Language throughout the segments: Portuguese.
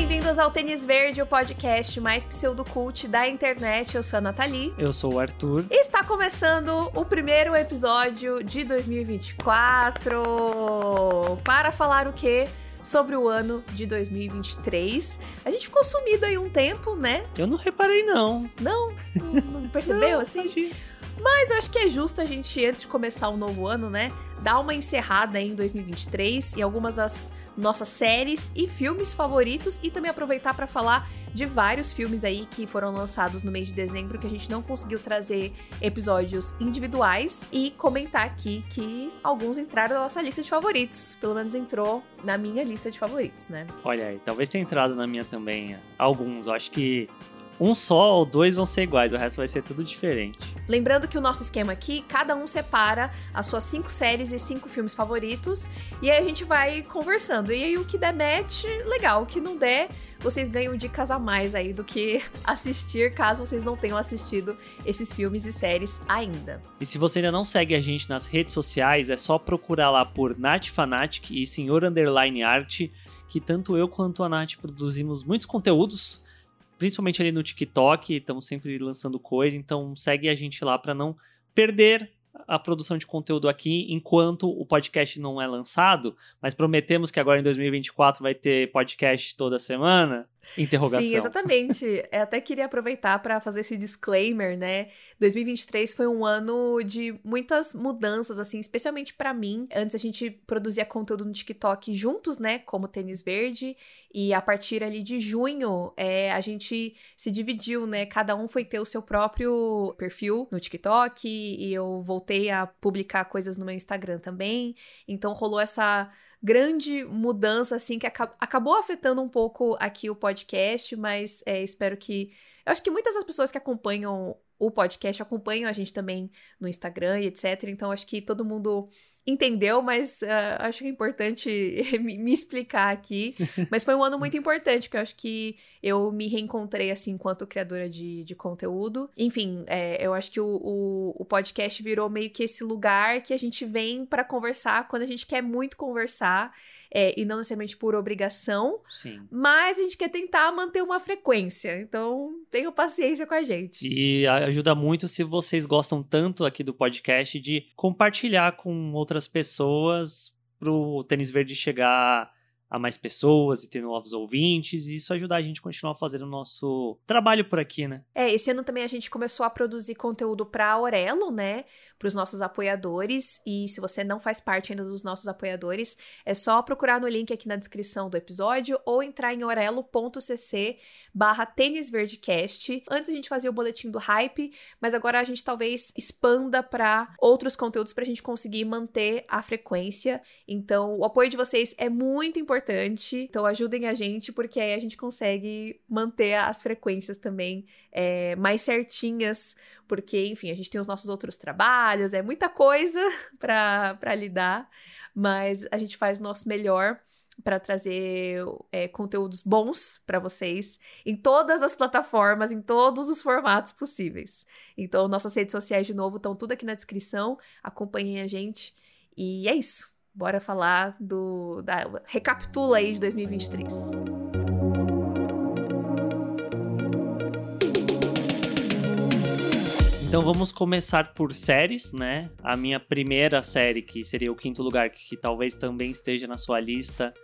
bem-vindos ao Tênis Verde, o podcast mais pseudocult da internet. Eu sou a Nathalie. Eu sou o Arthur. E está começando o primeiro episódio de 2024 para falar o quê? Sobre o ano de 2023. A gente ficou sumido aí um tempo, né? Eu não reparei, não. Não? Não, não percebeu Não, assim? imagina. Mas eu acho que é justo a gente, antes de começar o novo ano, né, dar uma encerrada em 2023 e algumas das nossas séries e filmes favoritos e também aproveitar para falar de vários filmes aí que foram lançados no mês de dezembro que a gente não conseguiu trazer episódios individuais e comentar aqui que alguns entraram na nossa lista de favoritos. Pelo menos entrou na minha lista de favoritos, né? Olha aí, talvez tenha entrado na minha também. Alguns. Eu acho que um só ou dois vão ser iguais, o resto vai ser tudo diferente. Lembrando que o nosso esquema aqui, cada um separa as suas cinco séries e cinco filmes favoritos, e aí a gente vai conversando. E aí o que der match, legal. O que não der, vocês ganham dicas a mais aí do que assistir, caso vocês não tenham assistido esses filmes e séries ainda. E se você ainda não segue a gente nas redes sociais, é só procurar lá por Nath Fanatic e Senhor Underline Art, que tanto eu quanto a Nath produzimos muitos conteúdos, principalmente ali no TikTok, estamos sempre lançando coisa, então segue a gente lá para não perder a produção de conteúdo aqui enquanto o podcast não é lançado, mas prometemos que agora em 2024 vai ter podcast toda semana. Interrogação. Sim, exatamente. Eu até queria aproveitar para fazer esse disclaimer, né? 2023 foi um ano de muitas mudanças, assim, especialmente para mim. Antes a gente produzia conteúdo no TikTok juntos, né? Como Tênis Verde. E a partir ali de junho, é, a gente se dividiu, né? Cada um foi ter o seu próprio perfil no TikTok. E eu voltei a publicar coisas no meu Instagram também. Então rolou essa grande mudança, assim, que aca acabou afetando um pouco aqui o podcast, mas é, espero que. Eu acho que muitas das pessoas que acompanham o podcast acompanham a gente também no Instagram e etc. Então, acho que todo mundo entendeu, mas uh, acho que é importante me, explicar aqui. Mas foi um ano muito importante, porque eu acho que eu me reencontrei, assim, enquanto criadora de, de conteúdo. Enfim, é, eu acho que o, o, o, podcast virou meio que esse lugar que a gente vem para conversar quando a gente quer muito conversar. É, e não necessariamente por obrigação, Sim. mas a gente quer tentar manter uma frequência. Então, tenham paciência com a gente. E ajuda muito se vocês gostam tanto aqui do podcast de compartilhar com outras pessoas pro Tênis Verde chegar a mais pessoas e ter novos ouvintes, e isso ajudar a gente a continuar fazendo o nosso trabalho por aqui, né? É, esse ano também a gente começou a produzir conteúdo para Aurelo, né? Para os nossos apoiadores. E se você não faz parte ainda dos nossos apoiadores, é só procurar no link aqui na descrição do episódio ou entrar em orelo.cc barra tênisverdecast. Antes a gente fazia o boletim do hype, mas agora a gente talvez expanda para outros conteúdos para a gente conseguir manter a frequência. Então, o apoio de vocês é muito importante. Então, ajudem a gente, porque aí a gente consegue manter as frequências também é, mais certinhas, porque, enfim, a gente tem os nossos outros trabalhos, é muita coisa para lidar, mas a gente faz o nosso melhor para trazer é, conteúdos bons para vocês em todas as plataformas, em todos os formatos possíveis. Então, nossas redes sociais, de novo, estão tudo aqui na descrição. Acompanhem a gente. E é isso. Bora falar do. Da, recapitula aí de 2023. Então vamos começar por séries, né? A minha primeira série, que seria o quinto lugar, que talvez também esteja na sua lista,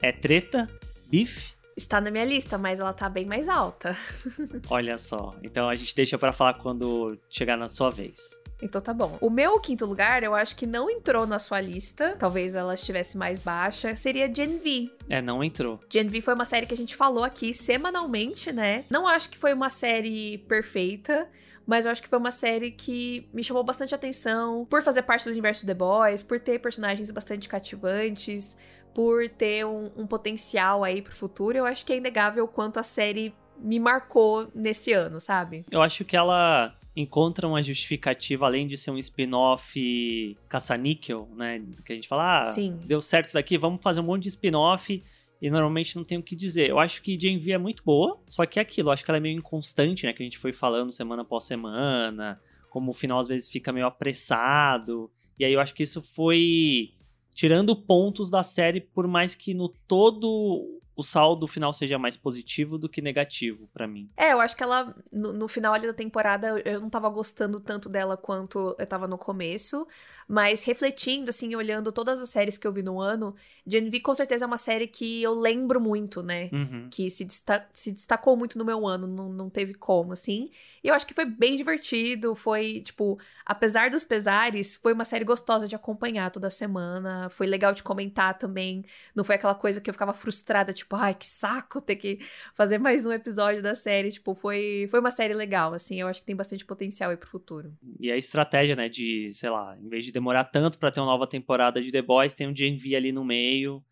é Treta, Beef. Está na minha lista, mas ela tá bem mais alta. Olha só. Então a gente deixa para falar quando chegar na sua vez. Então tá bom. O meu quinto lugar, eu acho que não entrou na sua lista. Talvez ela estivesse mais baixa. Seria Gen V. É, não entrou. Gen V foi uma série que a gente falou aqui semanalmente, né? Não acho que foi uma série perfeita. Mas eu acho que foi uma série que me chamou bastante atenção por fazer parte do universo The Boys, por ter personagens bastante cativantes, por ter um, um potencial aí pro futuro. Eu acho que é inegável o quanto a série me marcou nesse ano, sabe? Eu acho que ela encontra uma justificativa, além de ser um spin-off caça-níquel, né? Que a gente fala, ah, Sim. deu certo isso daqui, vamos fazer um monte de spin-off e normalmente não tem o que dizer. Eu acho que Gen V é muito boa, só que é aquilo, acho que ela é meio inconstante, né? Que a gente foi falando semana após semana, como o final às vezes fica meio apressado. E aí eu acho que isso foi tirando pontos da série, por mais que no todo o saldo final seja mais positivo do que negativo para mim. É, eu acho que ela, no, no, final ali da temporada, eu não tava gostando tanto dela quanto eu tava no começo, mas refletindo, assim, olhando todas as séries que eu vi no ano, Gen V com certeza é uma série que eu lembro muito, né? Uhum. Que se, desta se destacou muito no meu ano, não, não teve como, assim. E eu acho que foi bem divertido, foi, tipo, apesar dos pesares, foi uma série gostosa de acompanhar toda semana, foi legal de comentar também, não foi aquela coisa que eu ficava frustrada, tipo, tipo, ai, que saco ter que fazer mais um episódio da série. Tipo, foi, foi uma série legal, assim. Eu acho que tem bastante potencial aí pro futuro. E a estratégia, né, de, sei lá, em vez de demorar tanto para ter uma nova temporada de The Boys, tem um Gen V ali no meio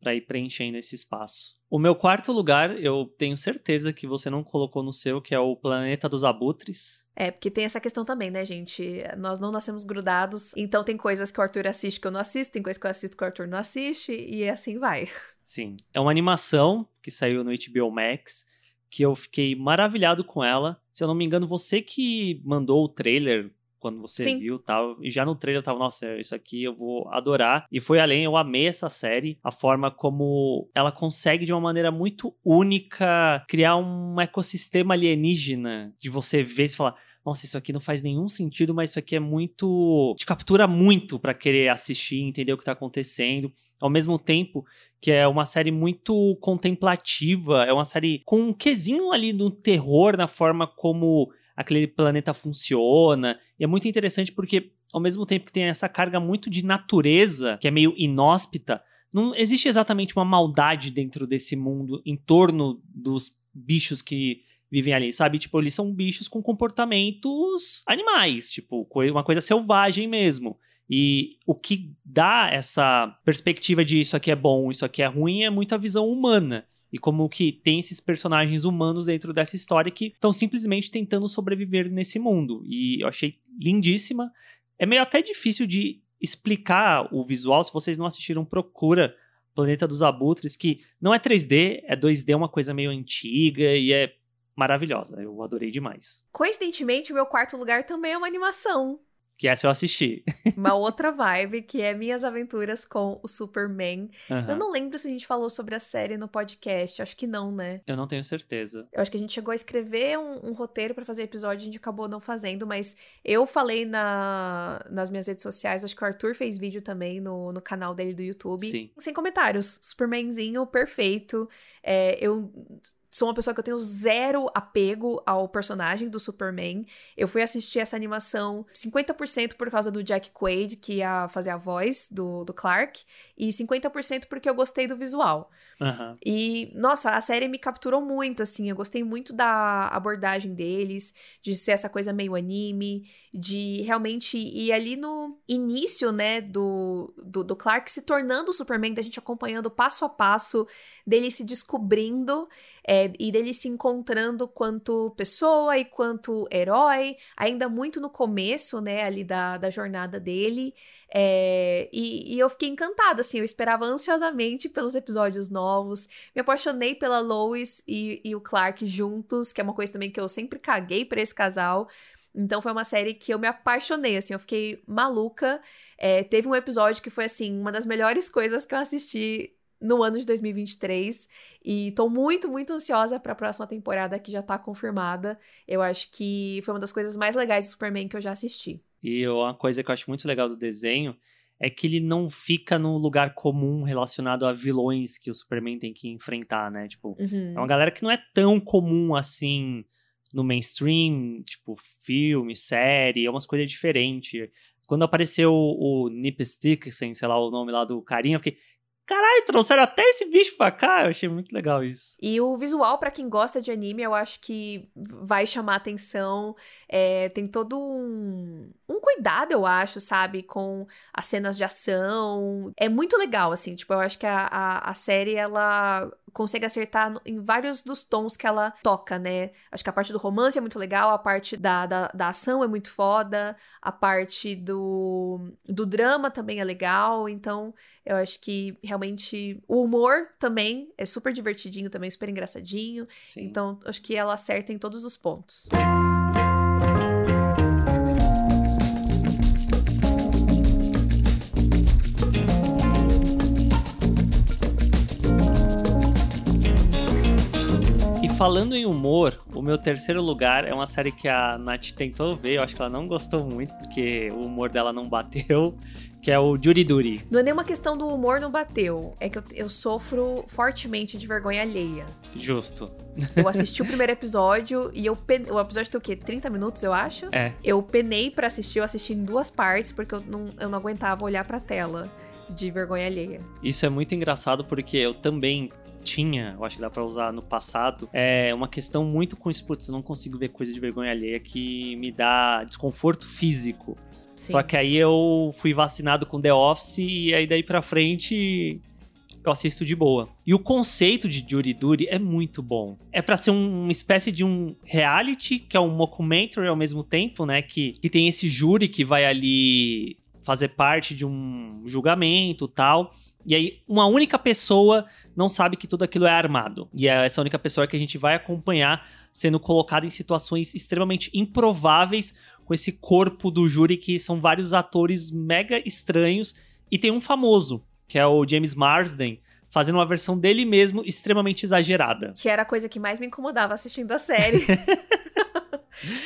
para ir preenchendo esse espaço. O meu quarto lugar, eu tenho certeza que você não colocou no seu, que é o Planeta dos Abutres. É, porque tem essa questão também, né, gente? Nós não nascemos grudados, então tem coisas que o Arthur assiste que eu não assisto, tem coisas que eu assisto que o Arthur não assiste, e assim vai. Sim. É uma animação que saiu no HBO Max, que eu fiquei maravilhado com ela. Se eu não me engano, você que mandou o trailer quando você Sim. viu tal. E já no trailer eu tava, nossa, isso aqui eu vou adorar. E foi além, eu amei essa série, a forma como ela consegue de uma maneira muito única criar um ecossistema alienígena de você ver e falar. Nossa, isso aqui não faz nenhum sentido, mas isso aqui é muito. te captura muito para querer assistir, entender o que tá acontecendo. Ao mesmo tempo que é uma série muito contemplativa, é uma série com um quesinho ali no terror, na forma como aquele planeta funciona. E é muito interessante porque, ao mesmo tempo que tem essa carga muito de natureza, que é meio inóspita, não existe exatamente uma maldade dentro desse mundo em torno dos bichos que vivem ali, sabe? Tipo, eles são bichos com comportamentos animais, tipo, uma coisa selvagem mesmo. E o que dá essa perspectiva de isso aqui é bom, isso aqui é ruim, é muito a visão humana e como que tem esses personagens humanos dentro dessa história que estão simplesmente tentando sobreviver nesse mundo. E eu achei lindíssima. É meio até difícil de explicar o visual, se vocês não assistiram, procura Planeta dos Abutres, que não é 3D, é 2D, é uma coisa meio antiga e é maravilhosa. Eu adorei demais. Coincidentemente, o meu quarto lugar também é uma animação. Que essa eu assisti. Uma outra vibe, que é Minhas Aventuras com o Superman. Uhum. Eu não lembro se a gente falou sobre a série no podcast. Acho que não, né? Eu não tenho certeza. Eu acho que a gente chegou a escrever um, um roteiro para fazer episódio, a gente acabou não fazendo, mas eu falei na, nas minhas redes sociais, acho que o Arthur fez vídeo também no, no canal dele do YouTube. Sim. Sem comentários. Supermanzinho perfeito. É, eu sou uma pessoa que eu tenho zero apego ao personagem do Superman. Eu fui assistir essa animação 50% por causa do Jack Quaid, que ia fazer a voz do, do Clark, e 50% porque eu gostei do visual. Uhum. E, nossa, a série me capturou muito, assim. Eu gostei muito da abordagem deles, de ser essa coisa meio anime, de realmente ir ali no início, né, do, do, do Clark se tornando o Superman, da gente acompanhando passo a passo, dele se descobrindo é, e dele se encontrando quanto pessoa e quanto herói, ainda muito no começo, né, ali da, da jornada dele. É, e, e, eu fiquei encantada, assim, eu esperava ansiosamente pelos episódios novos. Me apaixonei pela Lois e, e o Clark juntos, que é uma coisa também que eu sempre caguei para esse casal. Então foi uma série que eu me apaixonei, assim, eu fiquei maluca. É, teve um episódio que foi, assim, uma das melhores coisas que eu assisti no ano de 2023 e tô muito, muito ansiosa para a próxima temporada que já tá confirmada. Eu acho que foi uma das coisas mais legais do Superman que eu já assisti. E uma coisa que eu acho muito legal do desenho é que ele não fica no lugar comum relacionado a vilões que o Superman tem que enfrentar, né? Tipo, uhum. é uma galera que não é tão comum assim no mainstream, tipo, filme, série, é umas coisas diferentes. Quando apareceu o, o Nip sei lá o nome lá do carinha, eu fiquei, Caralho, trouxeram até esse bicho pra cá. Eu achei muito legal isso. E o visual, para quem gosta de anime, eu acho que vai chamar atenção. É, tem todo um, um cuidado, eu acho, sabe? Com as cenas de ação. É muito legal, assim. Tipo, eu acho que a, a, a série, ela consegue acertar em vários dos tons que ela toca, né? Acho que a parte do romance é muito legal, a parte da, da, da ação é muito foda, a parte do, do drama também é legal. Então, eu acho que realmente o humor também é super divertidinho, também super engraçadinho. Sim. Então, acho que ela acerta em todos os pontos. Falando em humor, o meu terceiro lugar é uma série que a Nath tentou ver, eu acho que ela não gostou muito, porque o humor dela não bateu, que é o Jury Duty. Não é nenhuma questão do humor não bateu, é que eu, eu sofro fortemente de vergonha alheia. Justo. Eu assisti o primeiro episódio e eu pen... o episódio tem o quê? 30 minutos, eu acho? É. Eu penei para assistir, eu assisti em duas partes porque eu não, eu não aguentava olhar pra tela de vergonha alheia. Isso é muito engraçado porque eu também tinha, eu acho que dá pra usar no passado, é uma questão muito com isso, putz, eu não consigo ver coisa de vergonha alheia que me dá desconforto físico. Sim. Só que aí eu fui vacinado com The Office e aí daí pra frente eu assisto de boa. E o conceito de Jury Duty é muito bom. É pra ser um- uma espécie de um reality, que é um mockumentary ao mesmo tempo, né? Que, que tem esse júri que vai ali fazer parte de um julgamento tal. E aí, uma única pessoa não sabe que tudo aquilo é armado. E é essa única pessoa que a gente vai acompanhar sendo colocada em situações extremamente improváveis com esse corpo do júri que são vários atores mega estranhos. E tem um famoso, que é o James Marsden, fazendo uma versão dele mesmo extremamente exagerada. Que era a coisa que mais me incomodava assistindo a série.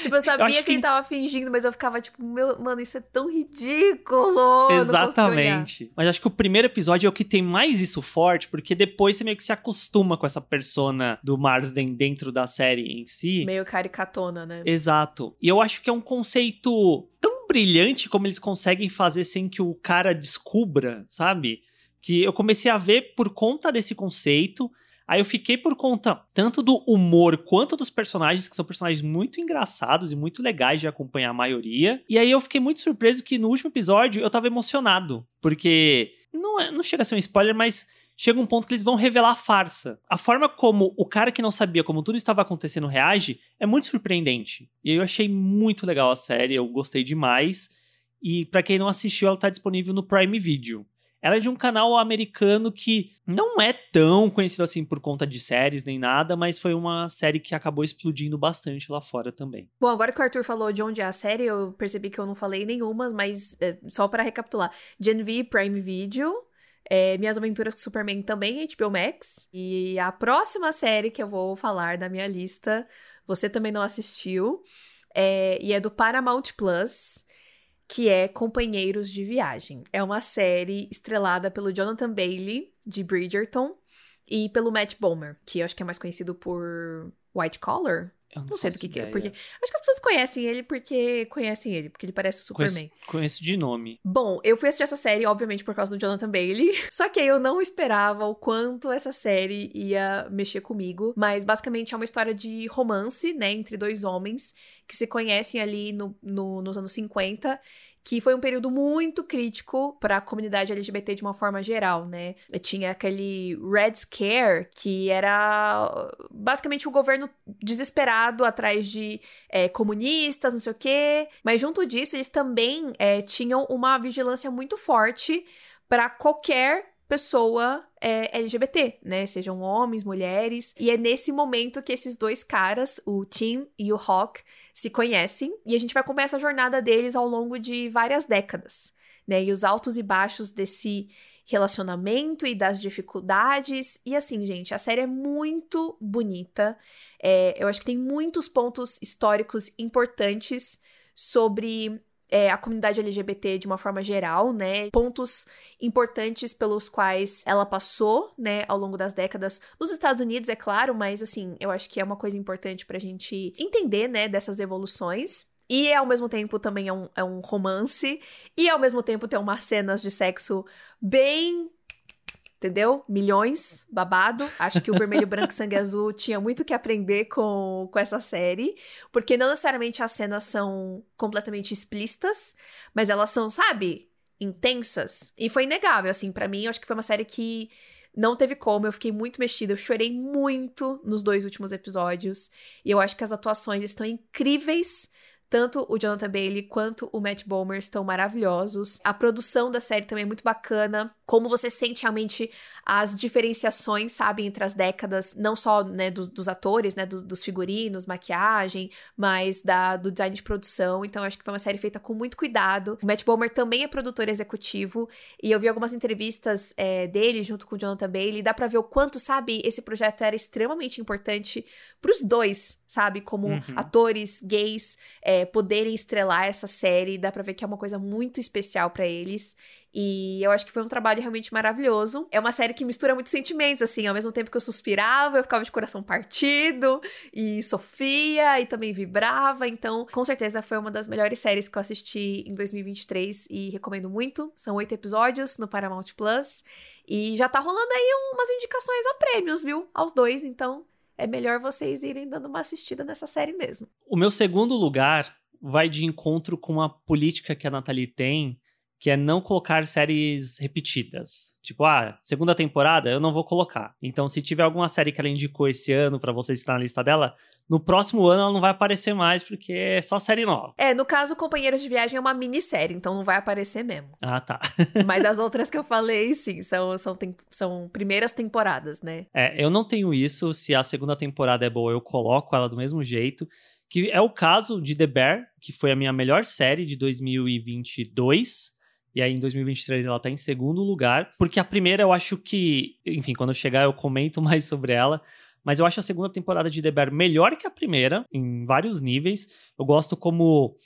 tipo, eu sabia acho que... que- ele tava fingindo, mas eu ficava tipo, meu, mano, isso é tão ridículo. eu. Exatamente. Mas acho que o primeiro episódio é o que tem mais isso forte, porque depois você meio que se acostuma com essa persona do Marsden dentro da série em si. Meio caricatona, né? Exato. E eu acho que é um conceito tão brilhante como eles conseguem fazer sem que o cara descubra, sabe? Que eu comecei a ver por conta desse conceito. Aí eu fiquei por conta tanto do humor quanto dos personagens, que são personagens muito engraçados e muito legais de acompanhar a maioria. E aí eu fiquei muito surpreso que no último episódio eu tava emocionado. Porque não, é- não chega a ser um spoiler, mas chega um ponto que eles vão revelar a farsa. A forma como o cara que não sabia como tudo estava acontecendo reage é muito surpreendente. E eu achei muito legal a série, eu gostei demais. E pra quem não assistiu, ela tá disponível no Prime Video. Ela é de um canal americano que não é tão conhecido assim por conta de séries nem nada, mas foi uma série que acabou explodindo bastante lá fora também. Bom, agora que o Arthur falou de onde é a série, eu percebi que eu não falei nenhuma, mas é, só pra recapitular. Gen V, Prime Video. é, Minhas Aventuras com Superman também, HBO Max. E a próxima série que eu vou falar da minha lista, você também não assistiu, é, e é do Paramount Plus, que é Companheiros de Viagem. É uma série estrelada pelo Jonathan Bailey, de Bridgerton, e pelo Matt Bomer, que eu acho que é mais conhecido por White Collar. Eu Não sei do que, que é, porque acho que as pessoas conhecem ele porque conhecem ele, porque ele parece o Superman. Conheço, conheço de nome. Bom, eu fui assistir essa série, obviamente, por causa do Jonathan Bailey. Só que eu não esperava o quanto essa série ia mexer comigo. Mas basicamente é uma história de romance, né, entre dois homens que se conhecem ali no, no- nos anos 50. Que foi um período muito crítico para a comunidade LGBT de uma forma geral, né? Tinha aquele Red Scare, que era basicamente o governo desesperado atrás de é, comunistas, não sei o quê. Mas junto disso, eles também é, tinham uma vigilância muito forte para qualquer pessoa é, LGBT, né? Sejam homens, mulheres. E é nesse momento que esses dois caras, o Tim e o Hawk, se conhecem. E a gente vai acompanhar essa jornada deles ao longo de várias décadas, né? E os altos e baixos desse relacionamento e das dificuldades. E assim, gente, a série é muito bonita. É, eu acho que tem muitos pontos históricos importantes sobre é, a comunidade LGBT de uma forma geral, né? Pontos importantes pelos quais ela passou, né, ao longo das décadas nos Estados Unidos, é claro, mas assim, eu acho que é uma coisa importante pra gente entender, né, dessas evoluções. E ao mesmo tempo também é um, é um romance. E ao mesmo tempo tem umas cenas de sexo bem entendeu? Milhões, babado. Acho que o Vermelho, Branco e Sangue Azul tinha muito que aprender com, com essa série, porque não necessariamente as cenas são completamente explícitas, mas elas são, sabe, intensas. E foi inegável, assim, pra mim, acho que foi uma série que não teve como, eu fiquei muito mexida, eu chorei muito nos dois últimos episódios, e eu acho que as atuações estão incríveis, Tanto o Jonathan Bailey quanto o Matt Bomer estão maravilhosos. A produção da série também é muito bacana. Como você sente realmente as diferenciações, sabe, entre as décadas, não só né, dos, dos atores, né, dos, dos, figurinos, maquiagem, mas da, do design de produção. Então, acho que foi uma série feita com muito cuidado. O Matt Bomer também é produtor executivo, e eu vi algumas entrevistas é, dele junto com o Jonathan Bailey. Dá pra ver o quanto, sabe, esse projeto era extremamente importante pros dois, sabe, como uhum. atores gays. É, poderem estrelar essa série. Dá pra ver que é uma coisa muito especial para eles. E eu acho que foi um trabalho realmente maravilhoso. É uma série que mistura muitos sentimentos, assim, ao mesmo tempo que eu suspirava, eu ficava de coração partido, e sofria, e também vibrava. Então, com certeza foi uma das melhores séries que eu assisti em 2023 e recomendo muito. São oito episódios no Paramount Plus. E já tá rolando aí umas indicações a prêmios, viu? Aos dois, então é melhor vocês irem dando uma assistida nessa série mesmo. O meu segundo lugar vai de encontro com a política que a Nathalie tem que é não colocar séries repetidas. Tipo, ah, segunda temporada eu não vou colocar. Então, se tiver alguma série que ela indicou esse ano para vocês estar na lista dela, no próximo ano ela não vai aparecer mais porque é só série nova. É, no caso, Companheiros de Viagem é uma minissérie, então não vai aparecer mesmo. Ah, tá. Mas as outras que eu falei, sim, são, são, são primeiras temporadas, né? É, eu não tenho isso. Se a segunda temporada é boa, eu coloco ela do mesmo jeito. Que é o caso de The Bear, que foi a minha melhor série de 2022 e aí em 2023 ela tá em segundo lugar, porque a primeira eu acho que, enfim, quando eu chegar eu comento mais sobre ela, mas eu acho a segunda temporada de The Bear melhor que a primeira, em vários níveis. Eu gosto como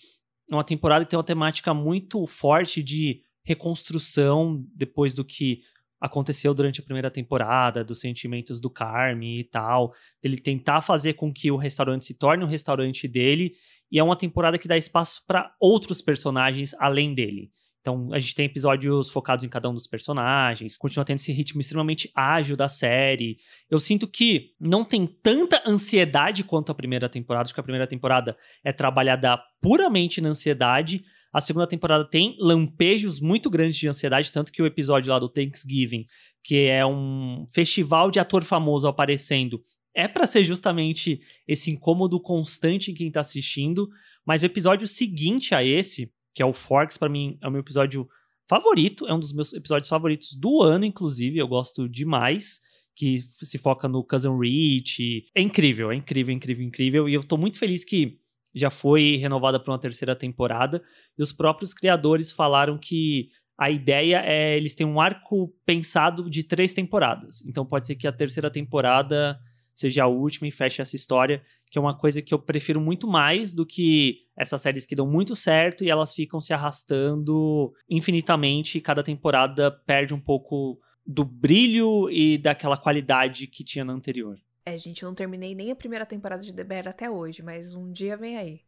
uma temporada que tem uma temática muito forte de reconstrução depois do que aconteceu durante a primeira temporada, dos sentimentos do Carmen e tal. Ele tentar fazer com que o restaurante se torne um restaurante dele. E é uma temporada que dá espaço para outros personagens além dele. Então, a gente tem episódios focados em cada um dos personagens, continua tendo esse ritmo extremamente ágil da série. Eu sinto que não tem tanta ansiedade quanto a primeira temporada, acho que a primeira temporada é trabalhada puramente na ansiedade. A segunda temporada tem lampejos muito grandes de ansiedade, tanto que o episódio lá do Thanksgiving, que é um festival de ator famoso aparecendo, é para ser justamente esse incômodo constante em quem tá assistindo, mas o episódio seguinte a esse, que é o Forks, para mim é o meu episódio favorito, é um dos meus episódios favoritos do ano, inclusive, eu gosto demais, que se foca no Cousin Rich. É incrível, é incrível, incrível, incrível, e eu tô muito feliz que já foi renovada para uma terceira temporada, e os próprios criadores falaram que a ideia é eles têm um arco pensado de três temporadas. Então pode ser que a terceira temporada seja a última e feche essa história, que é uma coisa que eu prefiro muito mais do que essas séries que dão muito certo e elas ficam se arrastando infinitamente e cada temporada perde um pouco do brilho e daquela qualidade que tinha na anterior. É, gente, eu não terminei nem a primeira temporada de The Bear até hoje, mas um dia vem aí.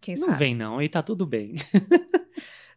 Quem não sabe? vem não, e tá tudo bem.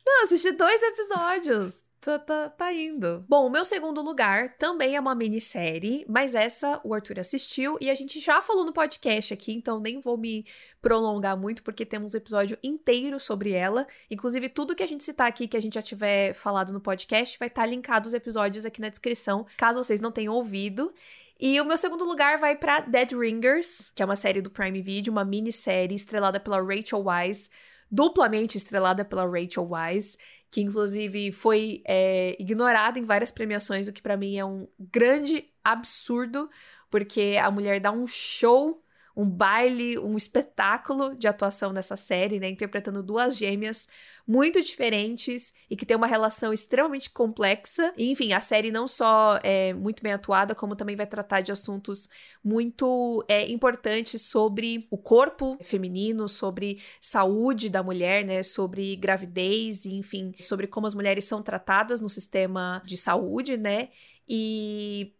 não, assisti dois episódios. Tá, tá, tá, indo. Bom, o meu segundo lugar também é uma minissérie, mas essa o Arthur assistiu e a gente já falou no podcast aqui, então nem vou me prolongar muito, porque temos um episódio inteiro sobre ela. Inclusive, tudo que a gente citar aqui, que a gente já tiver falado no podcast, vai estar tá linkado os episódios aqui na descrição, caso vocês não tenham ouvido. E o meu segundo lugar vai para Dead Ringers, que é uma série do Prime Video, uma minissérie estrelada pela Rachel Wise, duplamente estrelada pela Rachel Wise que inclusive foi é, ignorada em várias premiações, o que para mim é um grande absurdo, porque a mulher dá um show um baile, um espetáculo de atuação nessa série, né? Interpretando duas gêmeas muito diferentes e que tem uma relação extremamente complexa. E, enfim, a série não só é muito bem atuada, como também vai tratar de assuntos muito é, importantes sobre o corpo feminino, sobre saúde da mulher, né? Sobre gravidez, e, enfim, sobre como as mulheres são tratadas no sistema de saúde, né? E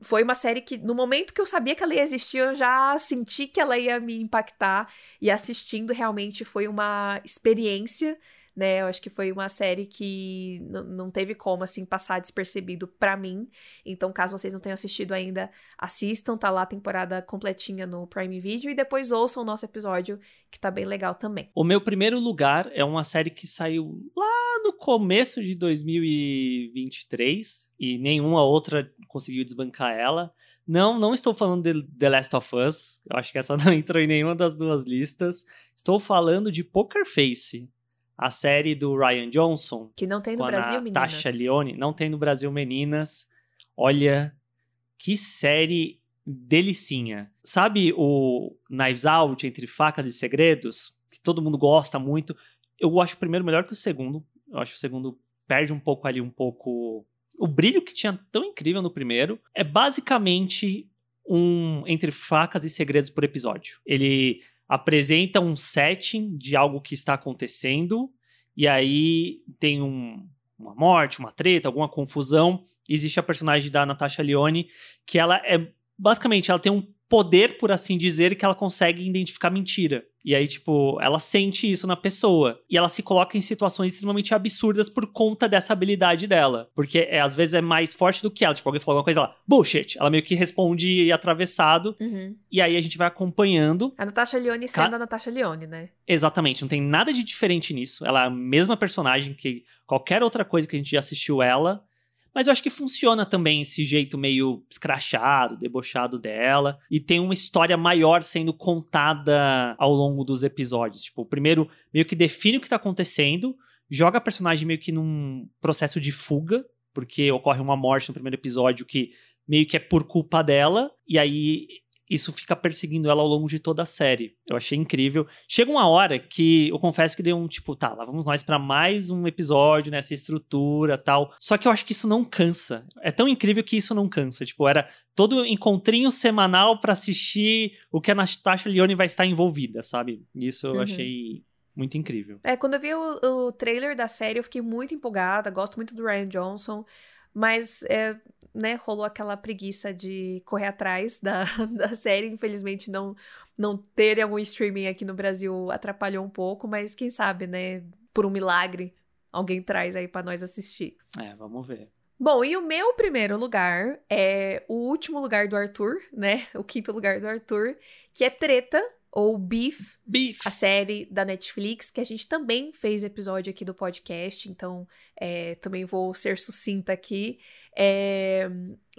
foi uma série que, no momento que eu sabia que ela ia existir, eu já senti que ela ia me impactar. E assistindo realmente foi uma experiência né? Eu acho que foi uma série que não teve como, assim, passar despercebido para mim. Então, caso vocês não tenham assistido ainda, assistam, tá lá a temporada completinha no Prime Video e depois ouçam o nosso episódio, que tá bem legal também. O meu primeiro lugar é uma série que saiu lá no começo de 2023 e nenhuma outra conseguiu desbancar ela. Não, não estou falando de The Last of Us. Eu acho que essa não entrou em nenhuma das duas listas. Estou falando de Poker Face, a série do Ryan Johnson. Que não tem no Brasil, meninas. Natasha Leone. Não tem no Brasil, meninas. Olha, que série delicinha. Sabe o Knives Out, Entre Facas e Segredos? Que todo mundo gosta muito. Eu acho o primeiro melhor que o segundo. Eu acho que o segundo perde um pouco ali, um pouco... O brilho que tinha tão incrível no primeiro. É basicamente um Entre Facas e Segredos por episódio. Ele apresenta um setting de algo que está acontecendo, e aí tem um, uma morte, uma treta, alguma confusão. Existe a personagem da Natasha Leone, que ela é basicamente ela tem um poder, por assim dizer, que ela consegue identificar mentira. E aí, tipo, ela sente isso na pessoa. E ela se coloca em situações extremamente absurdas por conta dessa habilidade dela. Porque é, às vezes é mais forte do que ela. Tipo, alguém falou alguma coisa, ela, bullshit. Ela meio que responde atravessado. Uhum. E aí a gente vai acompanhando. A Natasha Leone Ca- sendo a Natasha Leone, né? Exatamente, não tem nada de diferente nisso. Ela é a mesma personagem que qualquer outra coisa que a gente já assistiu ela. Mas eu acho que funciona também esse jeito meio escrachado, debochado dela. E tem uma história maior sendo contada ao longo dos episódios. Tipo, o primeiro meio que define o que tá acontecendo, joga a personagem meio que num processo de fuga, porque ocorre uma morte no primeiro episódio que meio que é por culpa dela. E aí isso fica perseguindo ela ao longo de toda a série. Eu achei incrível. Chega uma hora que eu confesso que deu um tipo, tá, lá vamos nós pra mais um episódio nessa estrutura tal. Só que eu acho que isso não cansa. É tão incrível que isso não cansa. Tipo, era todo encontrinho semanal pra assistir o que a Natasha Leone vai estar envolvida, sabe? Isso eu Uhum. achei muito incrível. É, quando eu vi o, o trailer da série, eu fiquei muito empolgada. Gosto muito do Ryan Johnson. Mas, é, né, rolou aquela preguiça de correr atrás da, da série. Infelizmente, não, não ter algum streaming aqui no Brasil atrapalhou um pouco. Mas quem sabe, né, por um milagre, alguém traz aí pra nós assistir. É, vamos ver. Bom, e o meu primeiro lugar é o último lugar do Arthur, né? O quinto lugar do Arthur, que é Treta, ou Beef, Beef. a série da Netflix, que a gente também fez episódio aqui do podcast, então é, também vou ser sucinta aqui. É,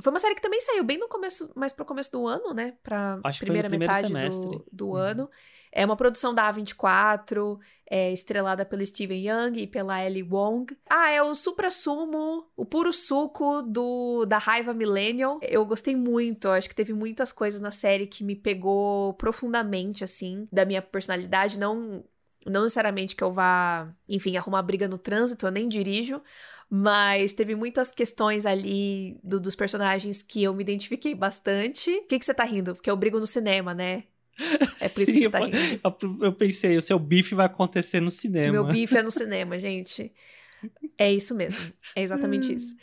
foi uma série que também saiu bem no começo, mais pro começo do ano, né? Pra Acho primeira metade do, do Uhum. ano. É uma produção da A24, é estrelada pelo Steven Young e pela Ellie Wong. Ah, é o supra-sumo, o puro suco do, da raiva millennial. Eu gostei muito, acho que teve muitas coisas na série que me pegou profundamente, assim, da minha personalidade. Não, não necessariamente que eu vá, enfim, arrumar briga no trânsito, eu nem dirijo. Mas teve muitas questões ali do- dos personagens que eu me identifiquei bastante. O que, que você tá rindo? Porque eu brigo no cinema, né? É por isso que Sim, você tá eu- rindo. Eu pensei, o seu bife vai acontecer no cinema. Meu bife é no cinema, gente. É isso mesmo. É exatamente isso.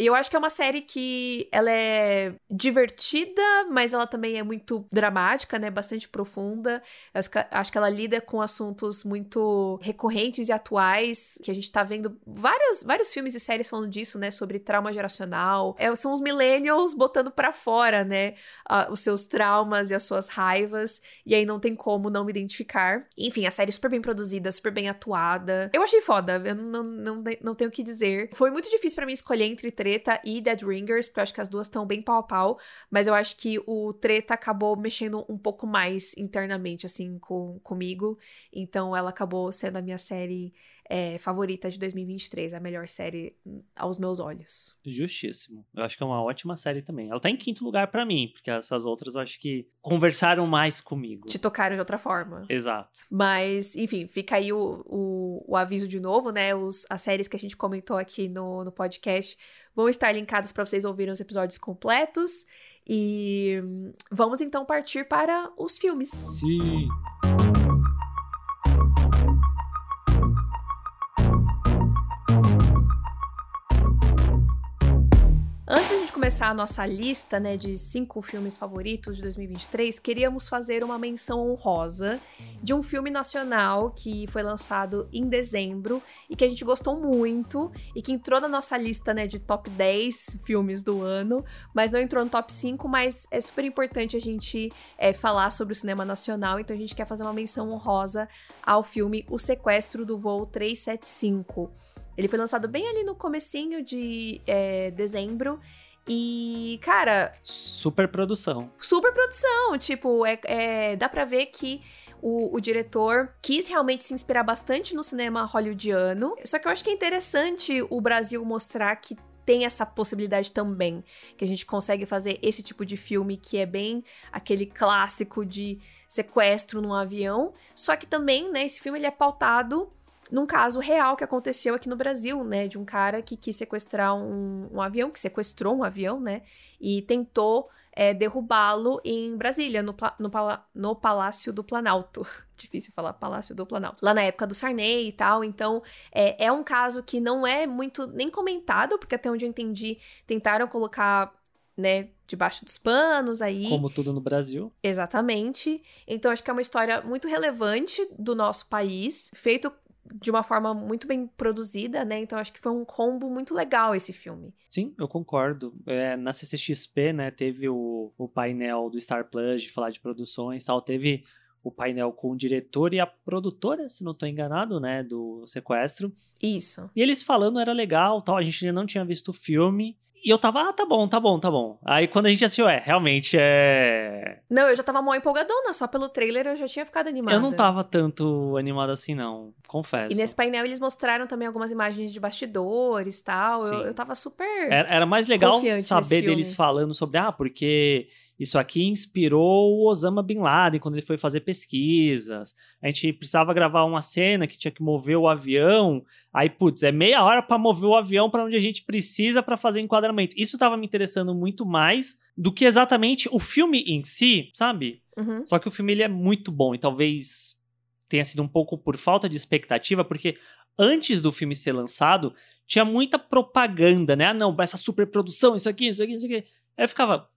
E eu acho que é uma série que ela é divertida, mas ela também é muito dramática, né? Bastante profunda. Acho que, acho que ela lida com assuntos muito recorrentes e atuais, que a gente tá vendo vários, vários filmes e séries falando disso, né? Sobre trauma geracional. É, são os millennials botando pra fora, né? ah, os seus traumas e as suas raivas. E aí não tem como não me identificar. Enfim, a série é super bem produzida, super bem atuada. Eu achei foda, eu não, não, não tenho o que dizer. Foi muito difícil pra mim escolher entre Treta e Dead Ringers, porque eu acho que as duas estão bem pau a pau. Mas eu acho que o Treta acabou mexendo um pouco mais internamente, assim, com, comigo. Então ela acabou sendo a minha série é, favorita de 2023, a melhor série hum, aos meus olhos. Justíssimo. Eu acho que é uma ótima série também. Ela tá em quinto lugar pra mim, porque essas outras eu acho que conversaram mais comigo. Te tocaram de outra forma. Exato. Mas, enfim, fica aí o, o, o aviso de novo, né? Os, as séries que a gente comentou aqui no, no podcast vão estar linkadas para vocês ouvirem os episódios completos. E hum, vamos então partir para os filmes. Sim. Começar a nossa lista, né, de cinco filmes favoritos de 2023, queríamos fazer uma menção honrosa de um filme nacional que foi lançado em dezembro e que a gente gostou muito e que entrou na nossa lista, né, de top 10 filmes do ano, mas não entrou no top 5, mas é super importante a gente é, falar sobre o cinema nacional, então a gente quer fazer uma menção honrosa ao filme O Sequestro do Voo 375. Ele foi lançado bem ali no comecinho de é, dezembro E, cara. Super produção. Super produção. Tipo, é, é dá pra ver que o, o, diretor quis realmente se inspirar bastante no cinema hollywoodiano. Só que eu acho que é interessante o Brasil mostrar que tem essa possibilidade também, que a gente consegue fazer esse tipo de filme que é bem aquele clássico de sequestro num avião, só que também, né, esse filme ele é pautado num caso real que aconteceu aqui no Brasil, né, de um cara que quis sequestrar um, um avião, que sequestrou um avião, né, e tentou é, derrubá-lo em Brasília, no, no, no, Palácio do Planalto. Difícil falar Palácio do Planalto. Lá na época do Sarney e tal. Então, é, é um caso que não é muito nem comentado, porque até onde eu entendi, tentaram colocar né, debaixo dos panos aí. Como tudo no Brasil. Exatamente. Então acho que é uma história muito relevante do nosso país, feito de uma forma muito bem produzida, né? Então acho que foi um combo muito legal esse filme. Sim, eu concordo. É, na CCXP, né, teve o, o painel do Star Plus de falar de produções tal. Teve o painel com o diretor e a produtora, se não estou enganado, né, do sequestro. Isso. E eles falando era legal, tal. A gente ainda não tinha visto o filme. E eu tava, ah, tá bom, tá bom, tá bom. Aí quando a gente assistiu, é, realmente é. Não, eu já tava mó empolgadona, só pelo trailer eu já tinha ficado animada. Eu não tava tanto animada assim, não, confesso. E nesse painel eles mostraram também algumas imagens de bastidores e tal. Eu, eu tava super. Era, era mais legal saber deles falando sobre, ah, porque isso aqui inspirou o Osama Bin Laden quando ele foi fazer pesquisas. A gente precisava gravar uma cena que tinha que mover o avião. Aí, putz, é meia hora para mover o avião para onde a gente precisa para fazer enquadramento. Isso estava me interessando muito mais do que exatamente o filme em si, sabe? Uhum. Só que o filme ele é muito bom e talvez tenha sido um pouco por falta de expectativa, porque antes do filme ser lançado, tinha muita propaganda, né? Ah, não, essa superprodução, isso aqui, isso aqui, isso aqui. Aí eu ficava,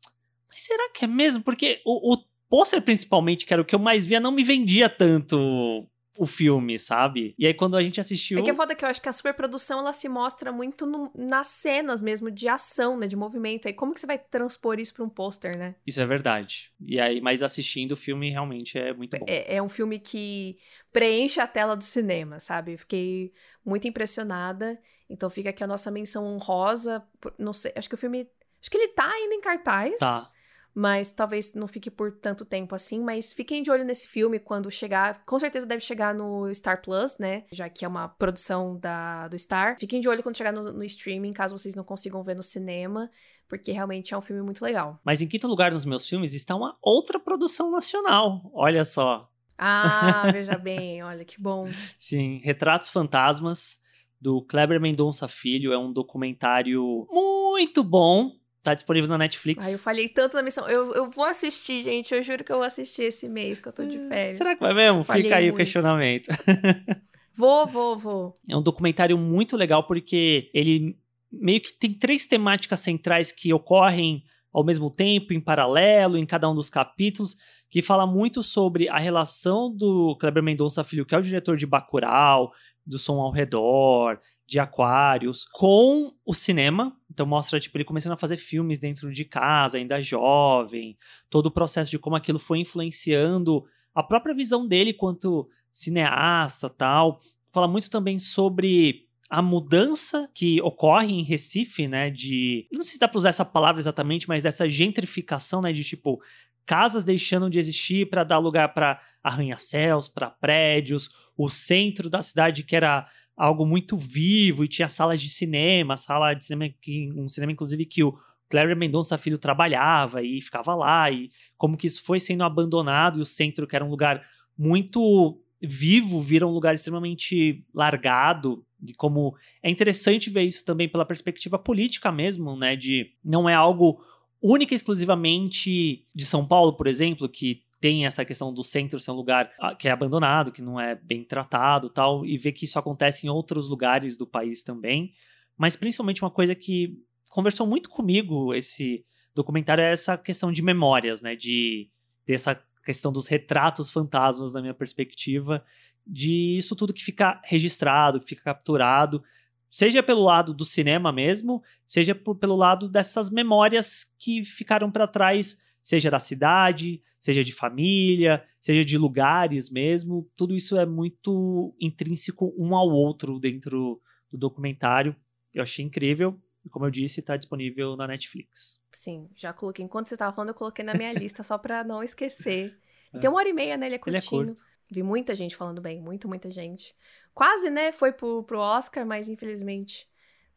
mas será que é mesmo? Porque o, o pôster, principalmente, que era o que eu mais via, não me vendia tanto o filme, sabe? E aí quando a gente assistiu... É que é foda que eu acho que a superprodução, ela se mostra muito no, nas cenas mesmo de ação, né? De movimento. Aí como que você vai transpor isso pra um pôster, né? Isso é verdade. E aí, mas assistindo o filme realmente é muito bom. É, é um filme que preenche a tela do cinema, sabe? Fiquei muito impressionada. Então fica aqui a nossa menção honrosa. Não sei, acho que o filme... Acho que ele tá ainda em cartaz. Tá mas talvez não fique por tanto tempo assim. Mas fiquem de olho nesse filme quando chegar. Com certeza deve chegar no Star Plus, né? Já que é uma produção da, do Star. Fiquem de olho quando chegar no, no streaming, caso vocês não consigam ver no cinema. Porque realmente é um filme muito legal. Mas em quinto lugar nos meus filmes está uma outra produção nacional. Olha só. Ah, veja bem, olha que bom. Sim, Retratos Fantasmas, do Kleber Mendonça Filho. É um documentário muito bom Tá disponível na Netflix. Ai, eu falhei tanto na missão. Eu, eu vou assistir, gente. Eu juro que eu vou assistir esse mês que eu tô de hum, férias. Será que vai mesmo? Falhei Fica aí muito. o questionamento. Vou, vou, vou. É um documentário muito legal porque ele meio que tem três temáticas centrais que ocorrem ao mesmo tempo, em paralelo, em cada um dos capítulos, que fala muito sobre a relação do Kleber Mendonça Filho, que é o diretor de Bacurau, do Som ao Redor, de Aquários, com o cinema. Então mostra, tipo, ele começando a fazer filmes dentro de casa, ainda jovem, todo o processo de como aquilo foi influenciando a própria visão dele quanto cineasta tal. Fala muito também sobre a mudança que ocorre em Recife, né, de, não sei se dá para usar essa palavra exatamente, mas dessa gentrificação, né, de tipo casas deixando de existir para dar lugar para arranha-céus, para prédios, o centro da cidade que era algo muito vivo e tinha salas de cinema, sala de cinema um cinema inclusive que o Claire Mendonça Filho trabalhava e ficava lá e como que isso foi sendo abandonado e o centro que era um lugar muito vivo vira um lugar extremamente largado. E como é interessante ver isso também pela perspectiva política mesmo, né, de não é algo única e exclusivamente de São Paulo, por exemplo, que tem essa questão do centro ser um lugar ah, que é abandonado, que não é bem tratado tal, e ver que isso acontece em outros lugares do país também. Mas principalmente uma coisa que conversou muito comigo esse documentário é essa questão de memórias, né? De dessa questão dos retratos fantasmas, na minha perspectiva, de isso tudo que fica registrado, que fica capturado, seja pelo lado do cinema mesmo, seja por, pelo lado dessas memórias que ficaram para trás, seja da cidade, seja de família, seja de lugares mesmo, tudo isso é muito intrínseco um ao outro dentro do documentário. Eu achei incrível. Como eu disse, está disponível na Netflix. Sim, já coloquei. Enquanto você estava falando, eu coloquei na minha lista só para não esquecer. E tem uma hora e meia, né? Ele é curtinho. Ele é. Vi muita gente falando bem, muita, muita gente. Quase, né? Foi pro, pro Oscar, mas infelizmente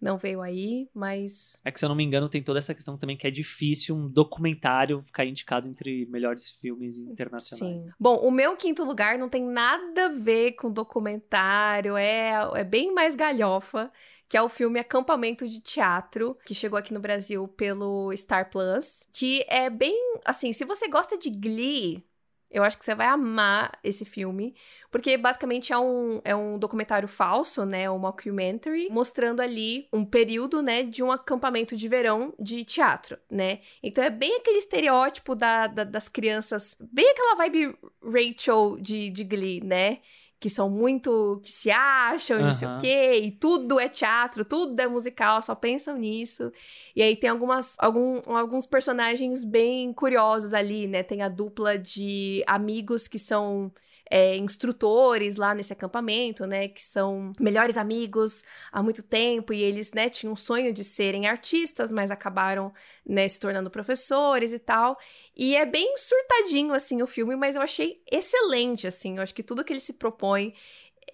não veio aí, mas. É que, se eu não me engano, tem toda essa questão também que é difícil um documentário ficar indicado entre melhores filmes internacionais. Sim. Bom, o meu quinto lugar não tem nada a ver com documentário, é, é bem mais galhofa. Que é o filme Acampamento de Teatro, que chegou aqui no Brasil pelo Star Plus. Que é bem. Assim, se você gosta de Glee, eu acho que você vai amar esse filme, porque basicamente é um, é um documentário falso, né, um mockumentary, mostrando ali um período, né, de um acampamento de verão de teatro, né. Então é bem aquele estereótipo da, da das crianças, bem aquela vibe Rachel de, de Glee, né, que são muito. que se acham, uhum. não sei o quê, e tudo é teatro, tudo é musical, só pensam nisso. E aí tem algumas, algum, alguns personagens bem curiosos ali, né? Tem a dupla de amigos que são é, instrutores lá nesse acampamento, né, que são melhores amigos há muito tempo e eles, né, tinham um sonho de serem artistas, mas acabaram, né, se tornando professores e tal. E é bem surtadinho, assim, o filme, mas eu achei excelente, assim, eu acho que tudo que ele se propõe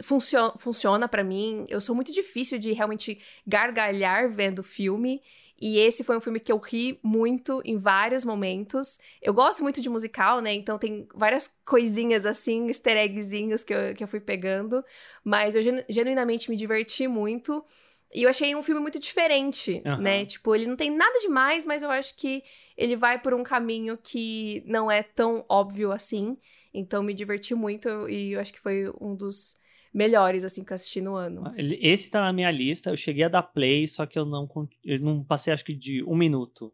funciona, funciona para mim. Eu sou muito difícil de realmente gargalhar vendo filme. E esse foi um filme que eu ri muito em vários momentos. Eu gosto muito de musical, né? Então tem várias coisinhas assim, easter eggzinhos que eu, que eu fui pegando. Mas eu genu genuinamente me diverti muito. E eu achei um filme muito diferente, uhum. né? Tipo, ele não tem nada demais, mas eu acho que ele vai por um caminho que não é tão óbvio assim. Então me diverti muito e eu acho que foi um dos melhores, assim, que eu assisti no ano. Ah, esse tá na minha lista, eu cheguei a dar play, só que eu não, eu não passei, acho que, de um minuto.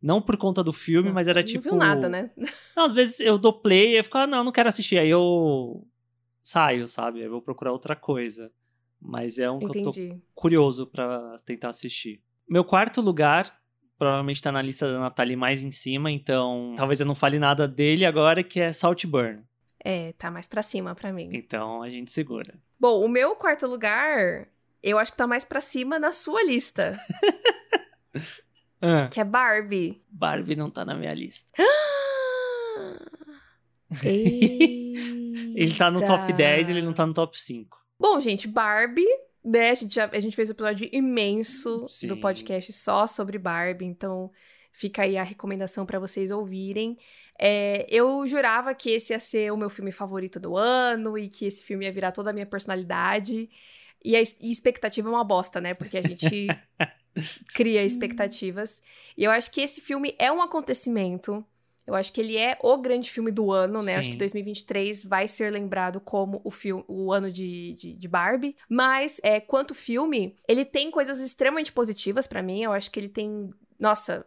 Não por conta do filme, não, mas era tipo. Não viu nada, né? Não, às vezes eu dou play e eu fico, ah, não, não quero assistir. Aí eu saio, sabe? Aí eu vou procurar outra coisa. Mas é um Entendi. que eu tô curioso para tentar assistir. Meu quarto lugar provavelmente tá na lista da Natalie mais em cima, então talvez eu não fale nada dele agora, que é Saltburn. É, tá mais pra cima pra mim. Então a gente segura. Bom, o meu quarto lugar, eu acho que tá mais pra cima na sua lista. ah. Que é Barbie. Barbie não tá na minha lista. ele tá no top 10, ele não tá no top 5. Bom, gente, Barbie né? A gente, já, a gente fez um episódio imenso Sim. do podcast só sobre Barbie, então fica aí a recomendação para vocês ouvirem. É, eu jurava que esse ia ser o meu filme favorito do ano e que esse filme ia virar toda a minha personalidade. E a expectativa é uma bosta, né? Porque a gente cria expectativas. E eu acho que esse filme é um acontecimento. Eu acho que ele é o grande filme do ano, né? Sim. Acho que 2023 vai ser lembrado como o, filme, o ano de, de, de Barbie. Mas, é, quanto filme, ele tem coisas extremamente positivas para mim. Eu acho que ele tem. Nossa,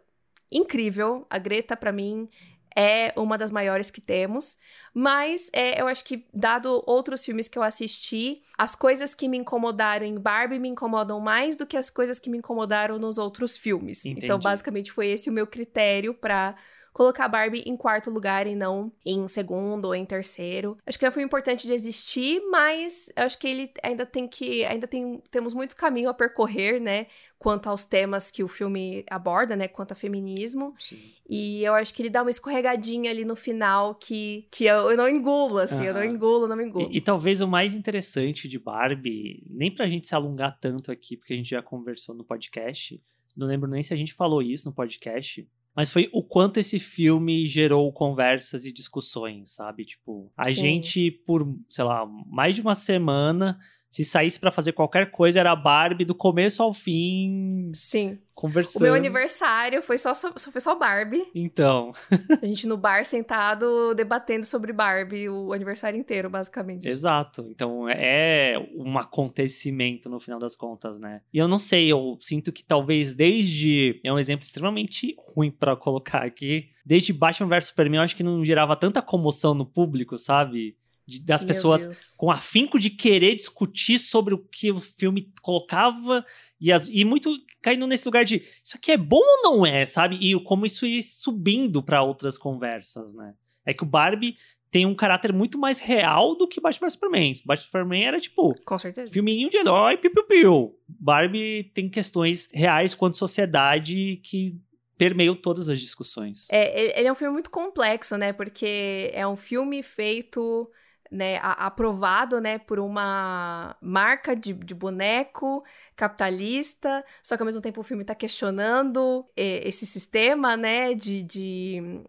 incrível. A Greta, para mim, é uma das maiores que temos. Mas é, eu acho que, dado outros filmes que eu assisti, as coisas que me incomodaram em Barbie me incomodam mais do que as coisas que me incomodaram nos outros filmes. Então, Entendi. Então, basicamente, foi esse o meu critério para colocar Barbie em quarto lugar e não em segundo ou em terceiro. Acho que é um filme importante de existir, mas acho que ele ainda tem que. Ainda tem, temos muito caminho a percorrer, né? Quanto aos temas que o filme aborda, né? Quanto a feminismo. Sim. E eu acho que ele dá uma escorregadinha ali no final que, que eu, eu não engulo, assim, eu não engulo, não me engulo. E, e, talvez o mais interessante de Barbie, nem pra gente se alongar tanto aqui, porque a gente já conversou no podcast, não lembro nem se a gente falou isso no podcast, mas foi o quanto esse filme gerou conversas e discussões, sabe? Tipo, a Sim. gente, por, sei lá, mais de uma semana se saísse para fazer qualquer coisa, era Barbie do começo ao fim. Sim. Conversando. O meu aniversário foi só, só, foi só Barbie. Então. a gente no bar sentado debatendo sobre Barbie o aniversário inteiro, basicamente. Exato. Então é um acontecimento no final das contas, né? E eu não sei, eu sinto que talvez desde. É um exemplo extremamente ruim para colocar aqui. Desde Batman vs Superman, eu acho que não gerava tanta comoção no público, sabe? De, das Meu pessoas Deus. com afinco de querer discutir sobre o que o filme colocava e, as, e muito caindo nesse lugar de isso aqui é bom ou não é, sabe? E como isso ia subindo para outras conversas, né? É que o Barbie tem um caráter muito mais real do que Batman vs Superman. Batman Superman era tipo. Com certeza. Filminho de herói, piu-piu-piu. Barbie tem questões reais quanto sociedade que permeiam todas as discussões. É, ele é um filme muito complexo, né? Porque é um filme feito né, aprovado, né, por uma marca de, de, boneco capitalista, só que ao mesmo tempo o filme está questionando eh, esse sistema, né, de, de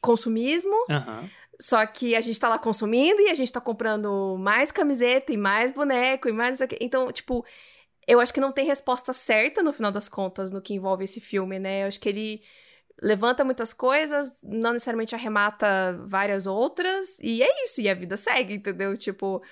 consumismo. Uhum. Só que a gente tá lá consumindo e a gente tá comprando mais camiseta e mais boneco e mais. Então, tipo, eu acho que não tem resposta certa no final das contas no que envolve esse filme, né? Eu acho que ele levanta muitas coisas, não necessariamente arremata várias outras, e é isso, e a vida segue, entendeu? Tipo,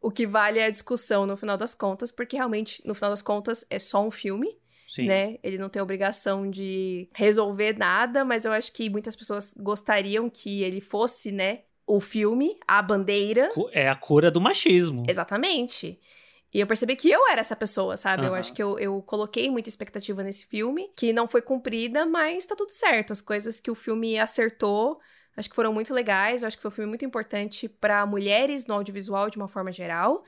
o que vale é a discussão no final das contas, porque realmente, no final das contas, é só um filme. Sim. né? Ele não tem obrigação de resolver nada, mas eu acho que muitas pessoas gostariam que ele fosse, né, o filme, a bandeira. É a cura do machismo. Exatamente. E eu percebi que eu era essa pessoa, sabe? Uhum. Eu acho que eu, eu coloquei muita expectativa nesse filme, que não foi cumprida, mas tá tudo certo. As coisas que o filme acertou, acho que foram muito legais. Eu acho que foi um filme muito importante para mulheres no audiovisual de uma forma geral.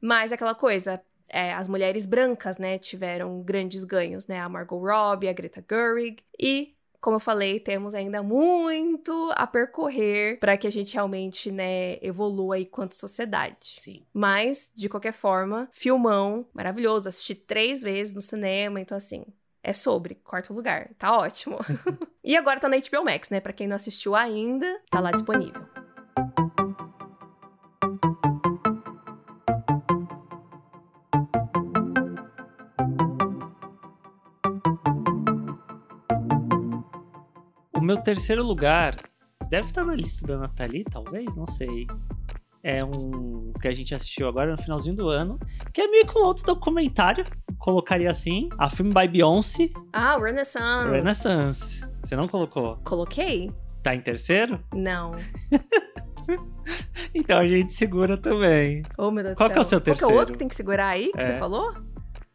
Mas aquela coisa, é, as mulheres brancas, né, tiveram grandes ganhos, né? A Margot Robbie, a Greta Gerwig e como eu falei, temos ainda muito a percorrer para que a gente realmente, né, evolua aí quanto sociedade. Sim. Mas, de qualquer forma, filmão, maravilhoso. Assisti três vezes no cinema, então assim, é sobre, quarto lugar. Tá ótimo. e agora tá na HBO Max, né? Pra quem não assistiu ainda, tá lá disponível. Meu terceiro lugar deve estar na lista da Nathalie, talvez, não sei. É um que a gente assistiu agora no finalzinho do ano, que é meio que um outro documentário, colocaria assim, a filme by Beyoncé. Ah, Renaissance. Renaissance. Você não colocou? Coloquei. Tá em terceiro? Não. então a gente segura também. Oh, meu Deus Qual do céu. que é o seu terceiro? Qual que é o outro que tem que segurar aí, que é. você falou?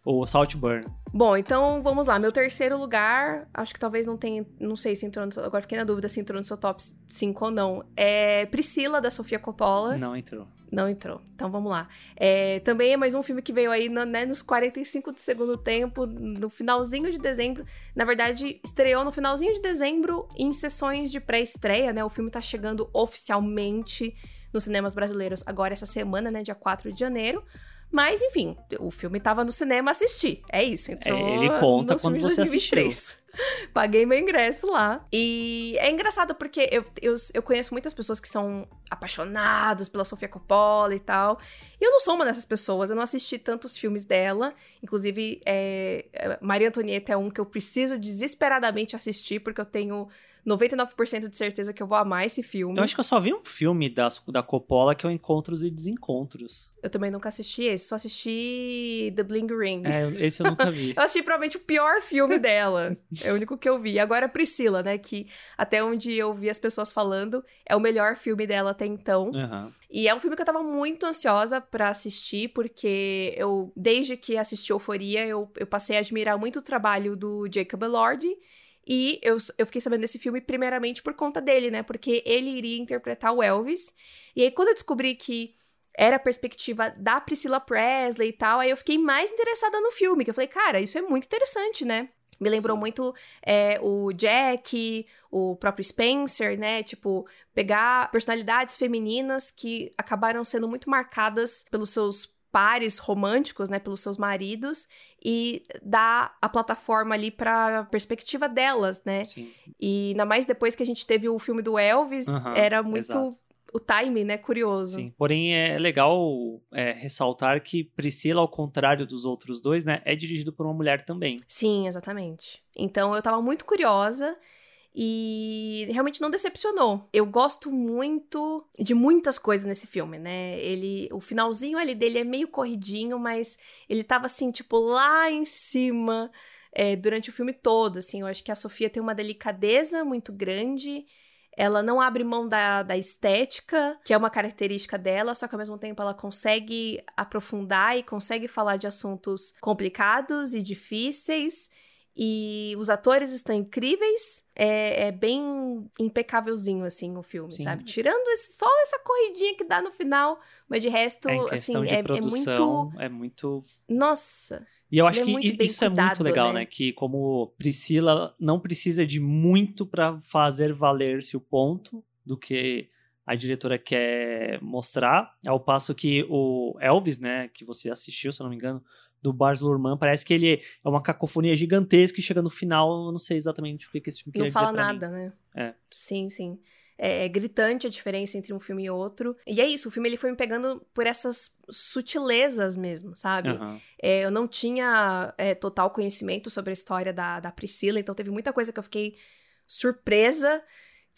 O Saltburn. Bom, então vamos lá. Meu terceiro lugar, acho que talvez não tenha. Não sei se entrou no. Agora fiquei na dúvida se entrou no seu top 5 ou não. É Priscila, da Sofia Coppola. Não entrou. Não entrou. Então vamos lá. É, também é mais um filme que veio aí no, né, nos 45 do segundo tempo, no finalzinho de dezembro. Na verdade, estreou no finalzinho de dezembro em sessões de pré-estreia, né? O filme tá chegando oficialmente nos cinemas brasileiros agora essa semana, né? Dia 4 de janeiro. Mas, enfim, o filme tava no cinema, assisti. É isso, entrou é, Ele conta quando você assistiu. Paguei meu ingresso lá. E é engraçado porque eu, eu, eu conheço muitas pessoas que são apaixonadas pela Sofia Coppola e tal. E eu não sou uma dessas pessoas, eu não assisti tantos filmes dela. Inclusive, é, é Maria Antonieta é um que eu preciso desesperadamente assistir, porque eu tenho 99% de certeza que eu vou amar esse filme. Eu acho que eu só vi um filme da, da Coppola que é o Encontros e Desencontros. Eu também nunca assisti esse, só assisti The Bling Ring. É, esse eu nunca vi. eu assisti provavelmente o pior filme dela. É o único que eu vi. Agora Priscila, né, que até onde eu vi as pessoas falando, é o melhor filme dela até então. Uhum. E é um filme que eu tava muito ansiosa para assistir, porque eu, desde que assisti Euforia, eu, eu passei a admirar muito o trabalho do Jacob Elordi. E eu, eu fiquei sabendo desse filme primeiramente por conta dele, né? Porque ele iria interpretar o Elvis. E aí, quando eu descobri que era a perspectiva da Priscilla Presley e tal, aí eu fiquei mais interessada no filme, que eu falei, cara, isso é muito interessante, né? Me lembrou Sim. muito é, o Jack, o próprio Spencer, né? Tipo, pegar personalidades femininas que acabaram sendo muito marcadas pelos seus pares românticos, né, pelos seus maridos e dar a plataforma ali para perspectiva delas, né? Sim. E ainda mais depois que a gente teve o filme do Elvis, uhum, era muito exato. O time, né, curioso. Sim. Porém é legal é, ressaltar que Priscila, ao contrário dos outros dois, né, é dirigido por uma mulher também. Sim, exatamente. Então eu tava muito curiosa e realmente não decepcionou. Eu gosto muito de muitas coisas nesse filme, né? Ele, o finalzinho ali dele é meio corridinho, mas ele tava assim, tipo, lá em cima é, durante o filme todo, assim. Eu acho que a Sofia tem uma delicadeza muito grande. Ela não abre mão da, da estética, que é uma característica dela, só que ao mesmo tempo ela consegue aprofundar e consegue falar de assuntos complicados e difíceis E os atores estão incríveis. É, é bem impecávelzinho, assim, o filme, Sim. sabe? Tirando esse, só essa corridinha que dá no final, mas de resto, é, assim, é, é muito. É muito. Nossa. E eu acho é que isso cuidado, é muito legal, né? né? Que como Priscila não precisa de muito para fazer valer-se o ponto do que a diretora quer mostrar, ao passo que o Elvis, né, que você assistiu, se eu não me engano, do Bars Luhrmann, parece que ele é uma cacofonia gigantesca e chega no final, eu não sei exatamente o que esse filme quer dizer Não fala nada, mim. né? É. Sim, sim. É, é, gritante a diferença entre um filme e outro. E é isso, o filme ele foi me pegando por essas sutilezas mesmo, sabe? Uhum. É, eu não tinha é, total conhecimento sobre a história da, da Priscila, então teve muita coisa que eu fiquei surpresa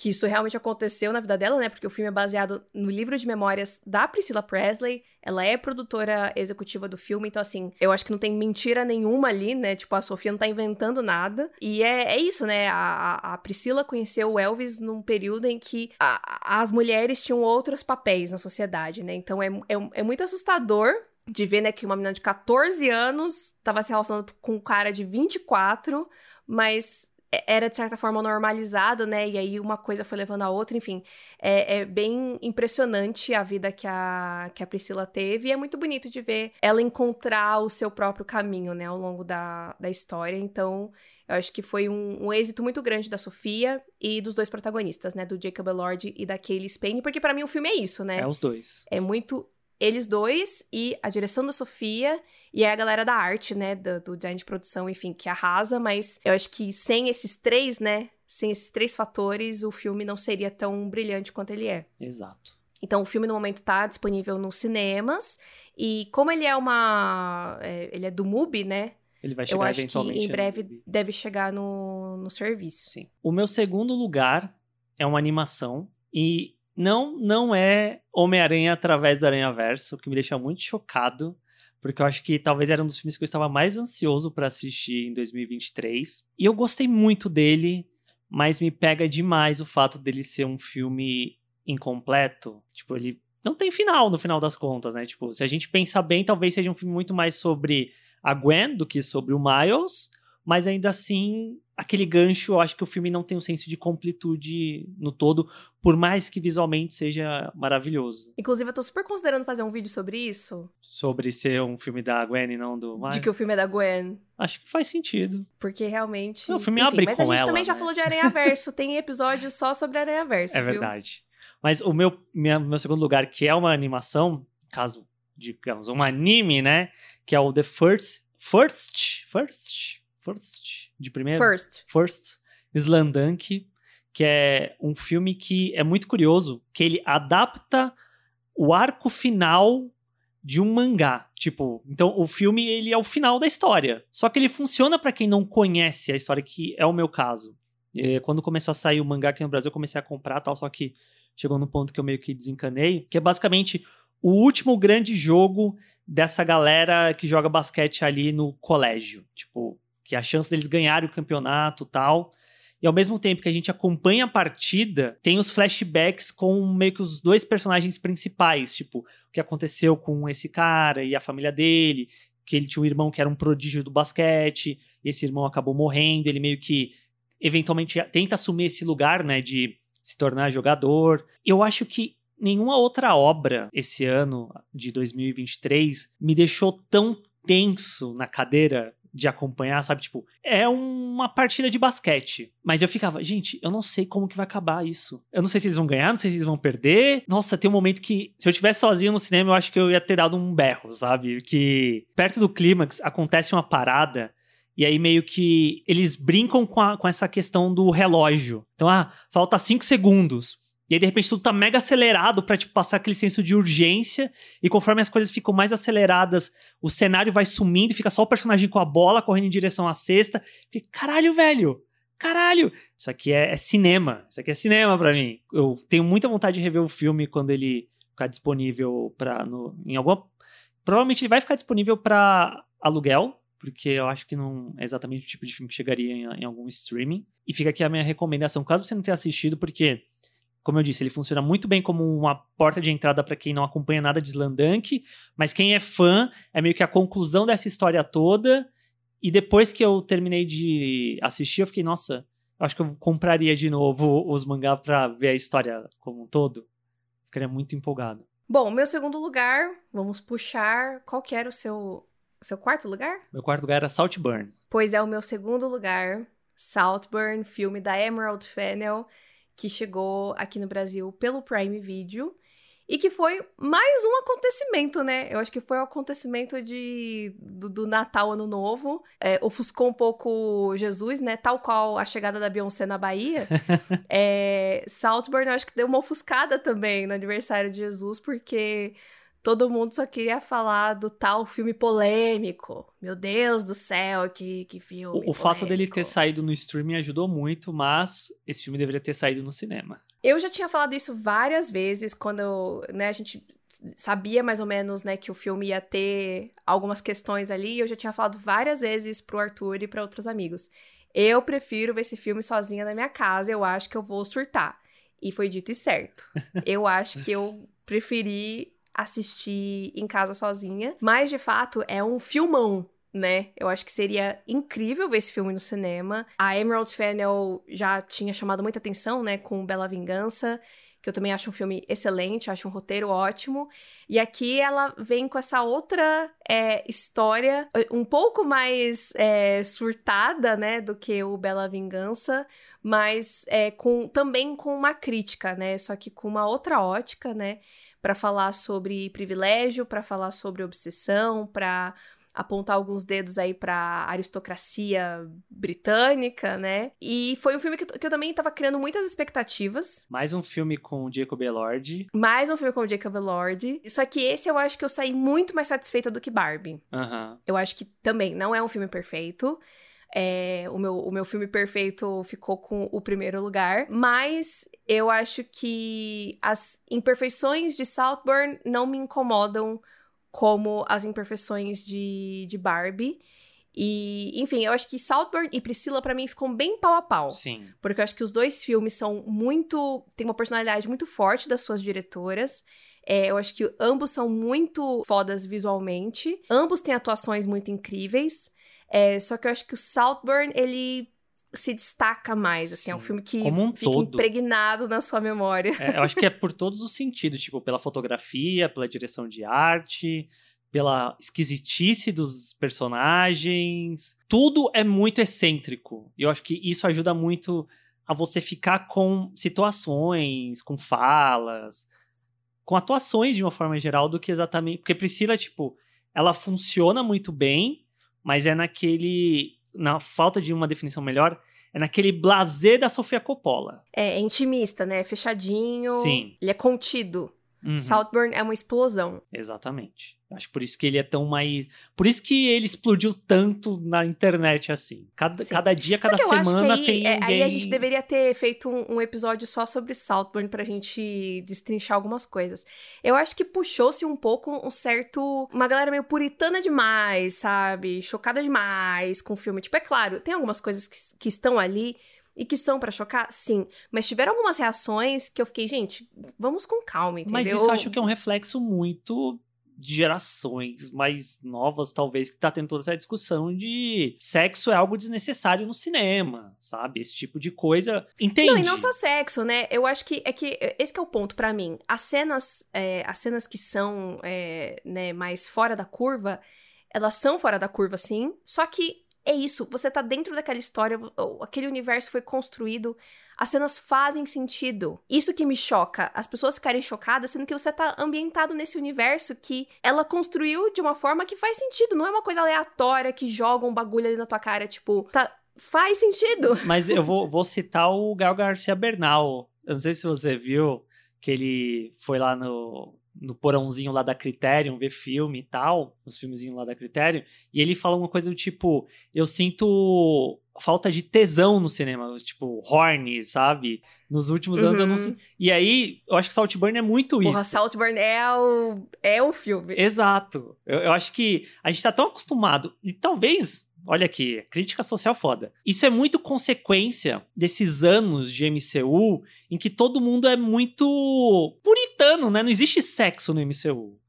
que isso realmente aconteceu na vida dela, né? Porque o filme é baseado no livro de memórias da Priscilla Presley. Ela é produtora executiva do filme, então, assim, eu acho que não tem mentira nenhuma ali, né? Tipo, a Sofia não tá inventando nada. E é, é isso, né? A, a Priscila conheceu o Elvis num período em que a, as mulheres tinham outros papéis na sociedade, né? Então é, é, é muito assustador de ver, né, que uma menina de 14 anos estava se relacionando com um cara de 24, mas era de certa forma normalizado, né? E aí uma coisa foi levando a outra, enfim. É, é, bem impressionante a vida que a, que a Priscila teve e é muito bonito de ver ela encontrar o seu próprio caminho, né? Ao longo da, da história. Então, eu acho que foi um, um êxito muito grande da Sofia e dos dois protagonistas, né? Do Jacob Elord e da Kaylee Spain, porque para mim o filme é isso, né? É os dois. É muito eles dois e a direção da Sofia e a galera da arte, né, do, do, design de produção, enfim, que arrasa, mas eu acho que sem esses três, né, sem esses três fatores, o filme não seria tão brilhante quanto ele é. Exato. Então, o filme no momento tá disponível nos cinemas e como ele é uma, é, ele é do MUBI, né, ele vai chegar eu acho eventualmente que em breve deve chegar no, no serviço. Sim. O meu segundo lugar é uma animação e não, não é Homem-Aranha através do Aranha-Verso, o que me deixa muito chocado, porque eu acho que talvez era um dos filmes que eu estava mais ansioso para assistir em 2023. E eu gostei muito dele, mas me pega demais o fato dele ser um filme incompleto. Tipo, ele não tem final no final das contas, né? Tipo, se a gente pensar bem, talvez seja um filme muito mais sobre a Gwen do que sobre o Miles, mas ainda assim aquele gancho, eu acho que o filme não tem um senso de completude no todo, por mais que visualmente seja maravilhoso. Inclusive, eu tô super considerando fazer um vídeo sobre isso. Sobre ser um filme da Gwen e não do Miles. De que o filme é da Gwen. Acho que faz sentido. Porque realmente. Não, o filme Enfim, abre mas com Mas a gente ela, também né? já falou de Aranha Verso. tem episódio só sobre Aranha Verso. É viu? verdade. Mas o meu, minha, meu segundo lugar, que é uma animação, caso, digamos, um anime, né? Que é o The First. First. First First, de primeiro? First. First, Slandunk, que é um filme que é muito curioso, que ele adapta o arco final de um mangá. Tipo, então o filme ele é o final da história. Só que ele funciona para quem não conhece a história, que é o meu caso. E, quando começou a sair o mangá aqui no Brasil, eu comecei a comprar tal, só que chegou no ponto que eu meio que desencanei, que é basicamente o último grande jogo dessa galera que joga basquete ali no colégio. Tipo, que é a chance deles ganharem o campeonato tal. E ao mesmo tempo que a gente acompanha a partida, tem os flashbacks com meio que os dois personagens principais, tipo, o que aconteceu com esse cara e a família dele, que ele tinha um irmão que era um prodígio do basquete, esse irmão acabou morrendo, ele meio que eventualmente tenta assumir esse lugar, né, de se tornar jogador. Eu acho que nenhuma outra obra esse ano de 2023 me deixou tão tenso na cadeira de acompanhar, sabe? Tipo, é uma partida de basquete. Mas eu ficava, gente, eu não sei como que vai acabar isso. Eu não sei se eles vão ganhar, não sei se eles vão perder. Nossa, tem um momento que, se eu tivesse sozinho no cinema, eu acho que eu ia ter dado um berro, sabe? Que perto do clímax acontece uma parada. E aí meio que eles brincam com, a, com essa questão do relógio. Então, ah, falta cinco segundos. E aí, de repente, tudo tá mega acelerado pra, tipo, passar aquele senso de urgência. E conforme as coisas ficam mais aceleradas, o cenário vai sumindo e fica só o personagem com a bola correndo em direção à cesta. E, caralho, velho! Caralho! Isso aqui é, é, cinema. Isso aqui é cinema pra mim. Eu tenho muita vontade de rever o filme quando ele ficar disponível. No, em alguma. Provavelmente ele vai ficar disponível para aluguel, porque eu acho que não é exatamente o tipo de filme que chegaria em, em algum streaming. E fica aqui a minha recomendação, caso você não tenha assistido, porque como eu disse, ele funciona muito bem como uma porta de entrada para quem não acompanha nada de Slandunk, mas quem é fã é meio que a conclusão dessa história toda E depois que eu terminei de assistir, eu fiquei, nossa, eu acho que eu compraria de novo os mangá pra ver a história como um todo. Ficaria muito empolgado. Bom, meu segundo lugar, vamos puxar. Qual que era o seu, seu quarto lugar? Meu quarto lugar era Saltburn. Pois é, o meu segundo lugar, Saltburn, filme da Emerald Fennel, que chegou aqui no Brasil pelo Prime Video. E que foi mais um acontecimento, né? Eu acho que foi o um acontecimento de, do, do, Natal, Ano Novo. É, ofuscou um pouco Jesus, né? Tal qual a chegada da Beyoncé na Bahia. é, Saltburn, eu acho que deu uma ofuscada também no aniversário de Jesus, porque todo mundo só queria falar do tal filme polêmico. Meu Deus do céu, que, que filme. O, o fato dele ter saído no streaming ajudou muito, mas esse filme deveria ter saído no cinema. Eu já tinha falado isso várias vezes quando né, a gente sabia mais ou menos né, que o filme ia ter algumas questões ali. Eu já tinha falado várias vezes pro Arthur e para outros amigos. Eu prefiro ver esse filme sozinha na minha casa, eu acho que eu vou surtar. E foi dito e certo. Eu acho que eu preferi assistir em casa sozinha. Mas, de fato, é um filmão né? Eu acho que seria incrível ver esse filme no cinema. A Emerald Fennel já tinha chamado muita atenção, né, com Bela Vingança, que eu também acho um filme excelente, acho um roteiro ótimo. E aqui ela vem com essa outra é, história, um pouco mais é, surtada, né, do que o Bela Vingança, mas é, com, também com uma crítica, né? Só que com uma outra ótica, né? Para falar sobre privilégio, para falar sobre obsessão, para apontar alguns dedos aí para aristocracia britânica, né? E foi um filme que, que eu também tava criando muitas expectativas. Mais um filme com o Jacob Elord. Mais um filme com o Jacob Elord. Só que esse eu acho que eu saí muito mais satisfeita do que Barbie. Uhum. Eu acho que também não é um filme perfeito. É, o, meu, o meu filme perfeito ficou com o primeiro lugar, mas eu acho que as imperfeições de Saltburn não me incomodam como as imperfeições de, de Barbie. E, enfim, eu acho que Saltburn e Priscila, para mim, ficam bem pau a pau. Sim. Porque eu acho que os dois filmes são muito. tem uma personalidade muito forte das suas diretoras. É, eu acho que ambos são muito fodas visualmente. Ambos têm atuações muito incríveis. É, só que eu acho que o Saltburn, ele se destaca mais, assim, Sim, é um filme que um fica todo. impregnado na sua memória. É, eu acho que é por todos os sentidos, tipo, pela fotografia, pela direção de arte, pela esquisitice dos personagens. Tudo é muito excêntrico. E eu acho que isso ajuda muito a você ficar com situações, com falas, com atuações de uma forma geral do que exatamente. Porque Priscila, tipo, ela funciona muito bem, mas é naquele na falta de uma definição melhor, é naquele blazer da Sofia Coppola. É, é intimista, né? Fechadinho. Sim. Ele é contido. Uhum. Saltburn é uma explosão. Exatamente. Acho por isso que ele é tão mais. Por isso que ele explodiu tanto na internet assim. Cada, cada dia, cada semana aí, tem. É, alguém... Aí a gente deveria ter feito um, um, episódio só sobre Saltburn pra gente destrinchar algumas coisas. Eu acho que puxou-se um pouco um certo. Uma galera meio puritana demais, sabe? Chocada demais com o filme. Tipo, é claro, tem algumas coisas que, que estão ali e que são para chocar? Sim. Mas tiveram algumas reações que eu fiquei, gente, vamos com calma, entendeu? Mas isso eu acho que é um reflexo muito de gerações mais novas, talvez, que tá tendo toda essa discussão de sexo é algo desnecessário no cinema, sabe? Esse tipo de coisa. Entende? Não, e não só sexo, né? Eu acho que é que esse que é o ponto para mim. As cenas, é, as cenas que são é, né, mais fora da curva, elas são fora da curva, sim. Só que é isso, você tá dentro daquela história, aquele universo foi construído, as cenas fazem sentido. Isso que me choca, as pessoas ficarem chocadas, sendo que você tá ambientado nesse universo que ela construiu de uma forma que faz sentido, não é uma coisa aleatória que joga um bagulho ali na tua cara, tipo, tá, faz sentido. Mas eu vou, vou citar o Gal Garcia Bernal. Eu não sei se você viu que ele foi lá no no porãozinho lá da Criterion, ver filme e tal, os filmezinhos lá da Criterion, e ele fala uma coisa do tipo, eu sinto falta de tesão no cinema, tipo, horny, sabe? Nos últimos uhum. anos eu não uhum. sinto. E aí, eu acho que Saltburn é muito Porra, isso. Porra, Saltburn é o, é o filme. Exato. Eu, eu acho que a gente tá tão acostumado, e talvez Olha aqui, crítica social foda. Isso é muito consequência desses anos de MCU em que todo mundo é muito puritano, né? Não existe sexo no MCU.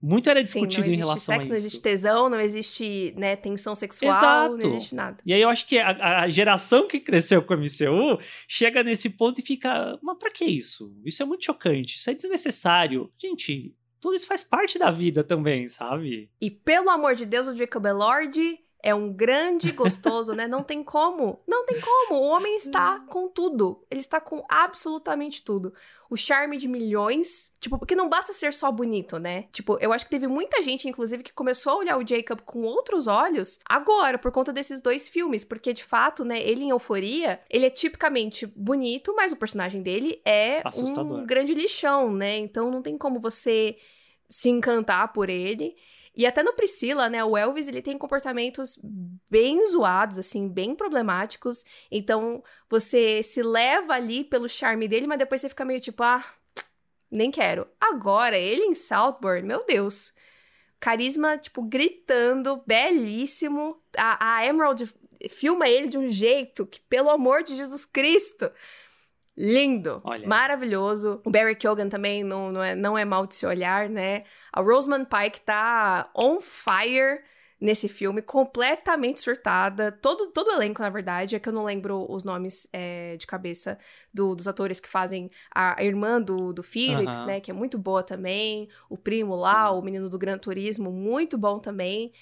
Muito era discutido Sim, em relação sexo, a isso. Não existe tesão, não existe né, tensão sexual, Exato. não existe nada. E aí eu acho que a, a, geração que cresceu com o MCU chega nesse ponto e fica, mas pra que isso? Isso é muito chocante, isso é desnecessário. Gente, tudo isso faz parte da vida também, sabe? E pelo amor de Deus, o Jacob Elord é um grande gostoso, né? Não tem como. Não tem como. O homem está com tudo. Ele está com absolutamente tudo. O charme de milhões. Tipo, porque não basta ser só bonito, né? Tipo, eu acho que teve muita gente, inclusive, que começou a olhar o Jacob com outros olhos agora, por conta desses dois filmes. Porque, de fato, né, ele em Euforia, ele é tipicamente bonito, mas o personagem dele é Assustador. um grande lixão, né? Então não tem como você se encantar por ele. E até no Priscila, né, o Elvis, ele tem comportamentos bem zoados, assim, bem problemáticos. Então, você se leva ali pelo charme dele, mas depois você fica meio tipo, ah, nem quero. Agora, ele em Southbourne, meu Deus. Carisma, tipo, gritando, belíssimo. A, a Emerald filma ele de um jeito que, pelo amor de Jesus Cristo, Lindo, Olha. maravilhoso. O Barry Keoghan também não, não, é, não é mal de se olhar, né? A Rosamund Pike tá on fire nesse filme, completamente surtada. Todo, todo o elenco, na verdade, é que eu não lembro os nomes é, de cabeça do, dos atores que fazem a, a irmã do, do Felix, né? Que é muito boa também. O primo lá, Sim. o menino do Gran Turismo, muito bom também.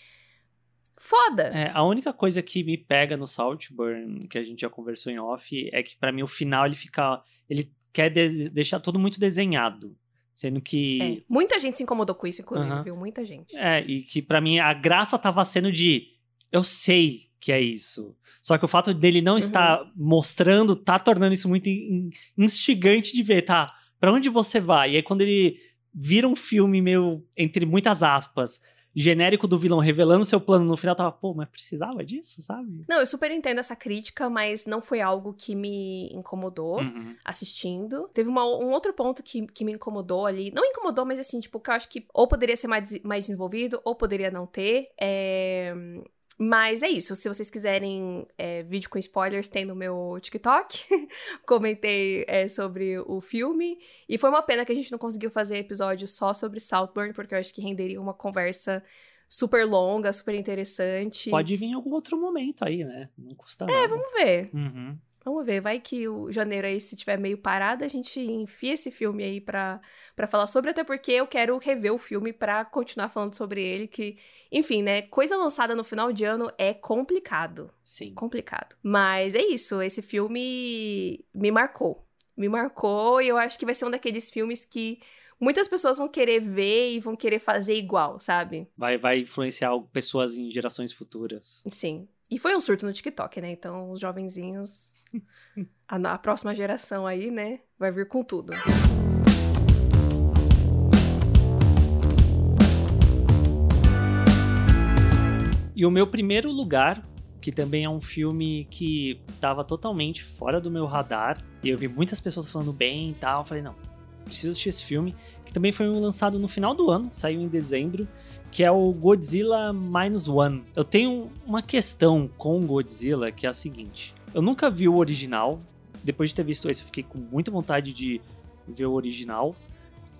Foda! É, a única coisa que me pega no Saltburn, que a gente já conversou em off, é que pra mim o final ele fica. Ele quer de- deixar tudo muito desenhado. Sendo que. É, Muita gente se incomodou com isso, inclusive, viu? Muita gente. É, e que pra mim a graça tava sendo de. Eu sei que é isso. Só que o fato dele não estar mostrando tá tornando isso muito in- instigante de ver, tá? Pra onde você vai? E aí quando ele vira um filme meio, entre muitas aspas, genérico do vilão, revelando seu plano no final, tava, pô, mas precisava disso, sabe? Não, eu super entendo essa crítica, mas não foi algo que me incomodou Uhum. assistindo. Teve uma- um outro ponto que, que me incomodou ali. Não incomodou, mas assim, tipo, que eu acho que ou poderia ser mais, mais desenvolvido, ou poderia não ter. É... Mas é isso. Se vocês quiserem é, vídeo com spoilers, tem no meu TikTok. Comentei é, sobre o filme. E foi uma pena que a gente não conseguiu fazer episódio só sobre Southburn, porque eu acho que renderia uma conversa super longa, super interessante. Pode vir em algum outro momento aí, né? Não custa nada. Vamos ver. Uhum. Vamos ver, vai que o janeiro aí, se tiver meio parado, a gente enfia esse filme aí pra, pra falar sobre, até porque eu quero rever o filme pra continuar falando sobre ele, que, enfim, né, coisa lançada no final de ano é complicado, Sim. complicado. Mas é isso, esse filme me marcou, me marcou e eu acho que vai ser um daqueles filmes que muitas pessoas vão querer ver e vão querer fazer igual, sabe? Vai, vai influenciar pessoas em gerações futuras. Sim. E foi um surto no TikTok, né? Então, os jovenzinhos, a, a próxima geração aí, né, vai vir com tudo. E o meu primeiro lugar, que também é um filme que tava totalmente fora do meu radar, e eu vi muitas pessoas falando bem e tal, eu falei, não, preciso assistir esse filme, que também foi lançado no final do ano, saiu em dezembro, que é o Godzilla Minus One. Eu tenho uma questão com Godzilla, que é a seguinte, eu nunca vi o original, depois de ter visto esse eu fiquei com muita vontade de ver o original,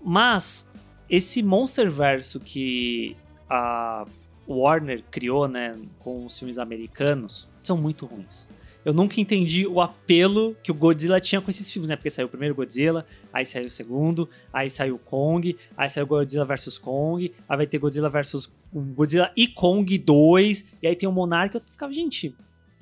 mas esse Monsterverso que a Warner criou, né, com os filmes americanos, são muito ruins. Eu nunca entendi o apelo que o Godzilla tinha com esses filmes, né? Porque saiu o primeiro Godzilla, aí saiu o segundo, aí saiu o Kong, aí saiu Godzilla vs Kong, aí vai ter Godzilla vs Godzilla e Kong 2, e aí tem o Monarca. Eu ficava, gente,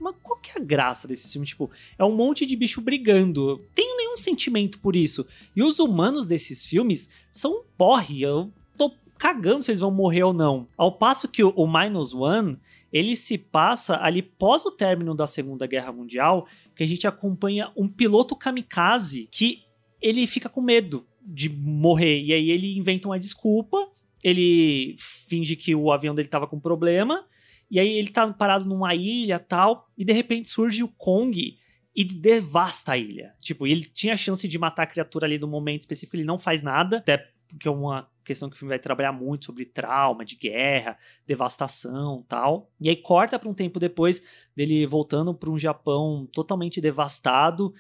mas qual que é a graça desse filme? Tipo, é um monte de bicho brigando. Eu Tenho nenhum sentimento por isso. E os humanos desses filmes são porre. Eu tô cagando se eles vão morrer ou não. Ao passo que o, o Minus One, ele se passa ali pós o término da Segunda Guerra Mundial, que a gente acompanha um piloto kamikaze que ele fica com medo de morrer. E aí ele inventa uma desculpa, ele finge que o avião dele tava com problema, e aí ele tá parado numa ilha tal, e de repente surge o Kong e devasta a ilha. Tipo, ele tinha a chance de matar a criatura ali no momento específico, ele não faz nada, até porque é uma questão que o filme vai trabalhar muito sobre trauma, de guerra, devastação tal. E aí corta para um tempo depois dele voltando para um Japão totalmente devastado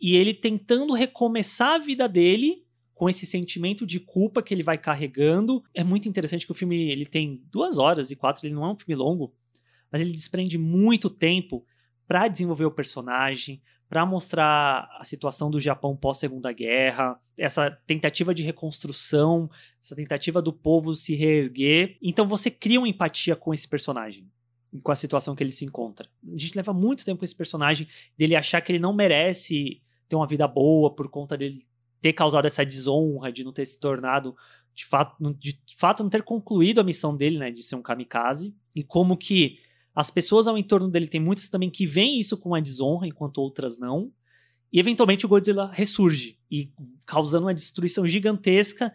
e ele tentando recomeçar a vida dele com esse sentimento de culpa que ele vai carregando. É muito interessante que o filme ele tem duas horas e quatro, ele não é um filme longo, mas ele desprende muito tempo para desenvolver o personagem, para mostrar a situação do Japão pós Segunda Guerra, essa tentativa de reconstrução, essa tentativa do povo se reerguer. Então você cria uma empatia com esse personagem, com a situação que ele se encontra. A gente leva muito tempo com esse personagem, dele achar que ele não merece ter uma vida boa por conta dele ter causado essa desonra de não ter se tornado de fato, de fato não ter concluído a missão dele, né, de ser um kamikaze, e como que as pessoas ao entorno dele tem muitas também que veem isso com uma desonra, enquanto outras não. E eventualmente o Godzilla ressurge e causando uma destruição gigantesca.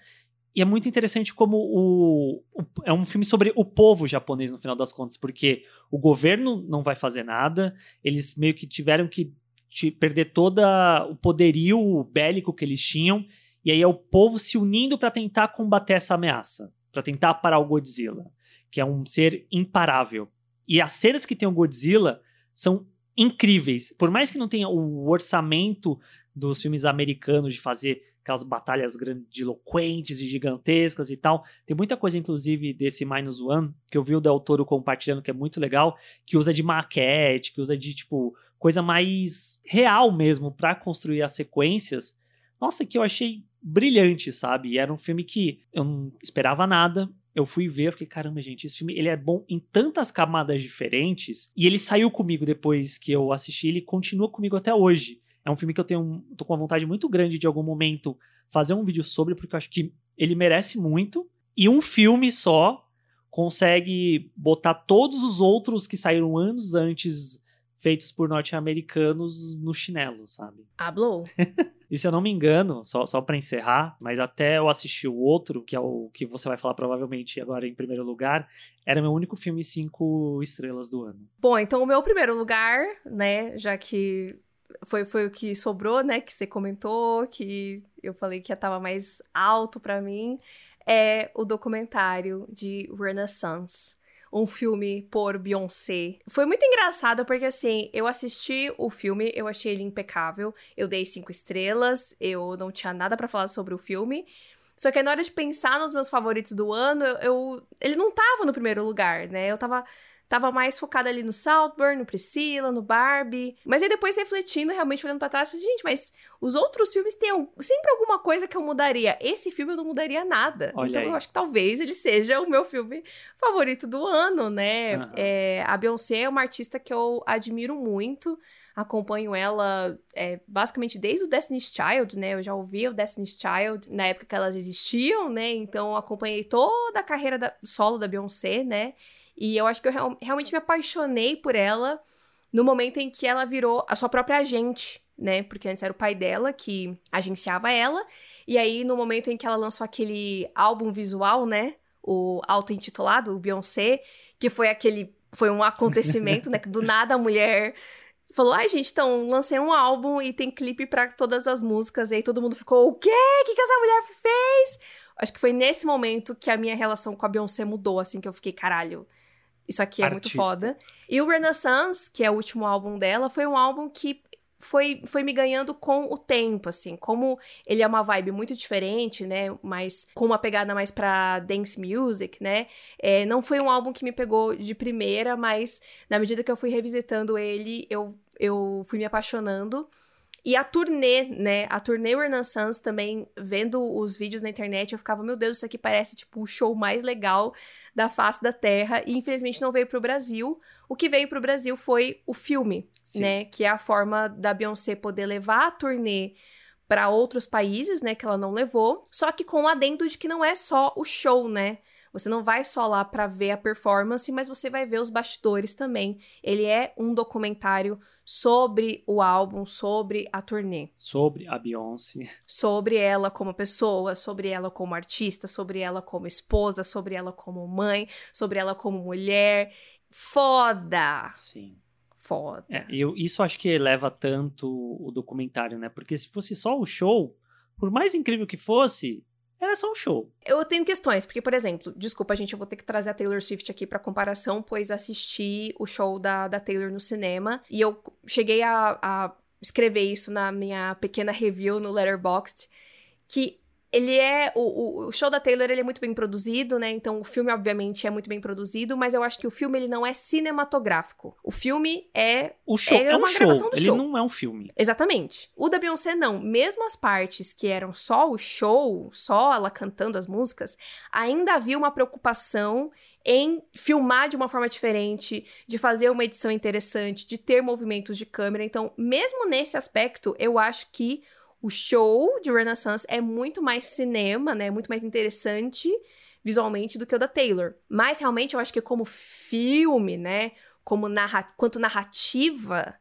E é muito interessante como o, o, é um filme sobre o povo japonês no final das contas, porque o governo não vai fazer nada, eles meio que tiveram que perder todo o poderio bélico que eles tinham, e aí é o povo se unindo para tentar combater essa ameaça, para tentar parar o Godzilla, que é um ser imparável. E as cenas que tem o Godzilla são incríveis. Por mais que não tenha o orçamento dos filmes americanos de fazer aquelas batalhas grandiloquentes e gigantescas e tal. Tem muita coisa, inclusive, desse Minus One, que eu vi o Del Toro compartilhando, que é muito legal, que usa de maquete, que usa de, tipo, coisa mais real mesmo para construir as sequências. Nossa, que eu achei brilhante, sabe? Era um filme que eu não esperava nada, eu fui ver, eu fiquei, caramba, gente, esse filme ele é bom em tantas camadas diferentes. E ele saiu comigo depois que eu assisti, ele continua comigo até hoje. É um filme que eu tenho, tô com uma vontade muito grande de algum momento fazer um vídeo sobre, porque eu acho que ele merece muito. E um filme só consegue botar todos os outros que saíram anos antes feitos por norte-americanos no chinelo, sabe? Hablou. e se eu não me engano, só, só para encerrar, mas até eu assisti o outro, que é o que você vai falar provavelmente agora em primeiro lugar, era meu único filme cinco estrelas do ano. Bom, então o meu primeiro lugar, né, já que foi, foi o que sobrou, né, que você comentou, que eu falei que tava mais alto para mim, é o documentário de Renaissance um filme por Beyoncé. Foi muito engraçado porque, assim, eu assisti o filme, eu achei ele impecável, eu dei cinco estrelas, eu não tinha nada para falar sobre o filme. Só que na hora de pensar nos meus favoritos do ano, eu, eu, ele não tava no primeiro lugar, né? Eu tava tava mais focada ali no Saltburn, no Priscilla, no Barbie. Mas aí depois refletindo, realmente olhando para trás, falei, gente, mas os outros filmes têm sempre alguma coisa que eu mudaria. Esse filme eu não mudaria nada. Olha então aí. eu acho que talvez ele seja o meu filme favorito do ano, né? Uhum. É, a Beyoncé é uma artista que eu admiro muito. Acompanho ela é, basicamente desde o Destiny's Child, né? Eu já ouvi o Destiny's Child na época que elas existiam, né? Então acompanhei toda a carreira da, solo da Beyoncé, né? E eu acho que eu real, realmente me apaixonei por ela no momento em que ela virou a sua própria agente, né? Porque antes era o pai dela que agenciava ela. E aí, no momento em que ela lançou aquele álbum visual, né? O auto-intitulado, o Beyoncé, que foi aquele. Foi um acontecimento, né? Que do nada a mulher falou: ai, gente, então, lancei um álbum e tem clipe para todas as músicas. E aí todo mundo ficou: o quê? O que, que essa mulher fez? Acho que foi nesse momento que a minha relação com a Beyoncé mudou, assim, que eu fiquei, caralho isso aqui é Artista. muito foda. E o Renaissance, que é o último álbum dela, foi um álbum que foi, foi me ganhando com o tempo, assim. Como ele é uma vibe muito diferente, né? Mas com uma pegada mais pra dance music, né? É, não foi um álbum que me pegou de primeira, mas na medida que eu fui revisitando ele, eu, eu fui me apaixonando. E a turnê, né? A turnê Renaissance também, vendo os vídeos na internet, eu ficava, meu Deus, isso aqui parece tipo o show mais legal da face da Terra e infelizmente não veio para o Brasil. O que veio para o Brasil foi o filme, Sim. né? Que é a forma da Beyoncé poder levar a turnê para outros países, né? Que ela não levou. Só que com o adendo de que não é só o show, né? Você não vai só lá para ver a performance, mas você vai ver os bastidores também. Ele é um documentário sobre o álbum, sobre a turnê. Sobre a Beyoncé. Sobre ela como pessoa, sobre ela como artista, sobre ela como esposa, sobre ela como mãe, sobre ela como mulher. Foda! Sim. Foda. É, eu, isso acho que eleva tanto o documentário, né? Porque se fosse só o show, por mais incrível que fosse, era só um show. Eu tenho questões, porque, por exemplo, desculpa, gente, eu vou ter que trazer a Taylor Swift aqui para comparação, pois assisti o show da, da Taylor no cinema e eu cheguei a, a escrever isso na minha pequena review no Letterboxd, que ele é. O, o show da Taylor ele é muito bem produzido, né? Então o filme, obviamente, é muito bem produzido, mas eu acho que o filme ele não é cinematográfico. O filme é. O show é, é uma show. ele show. não é um filme. Exatamente. O da Beyoncé, não. Mesmo as partes que eram só o show, só ela cantando as músicas, ainda havia uma preocupação em filmar de uma forma diferente, de fazer uma edição interessante, de ter movimentos de câmera. Então, mesmo nesse aspecto, eu acho que o show de Renaissance é muito mais cinema, né? Muito mais interessante visualmente do que o da Taylor. Mas realmente eu acho que como filme, né? Como narra quanto narrativa,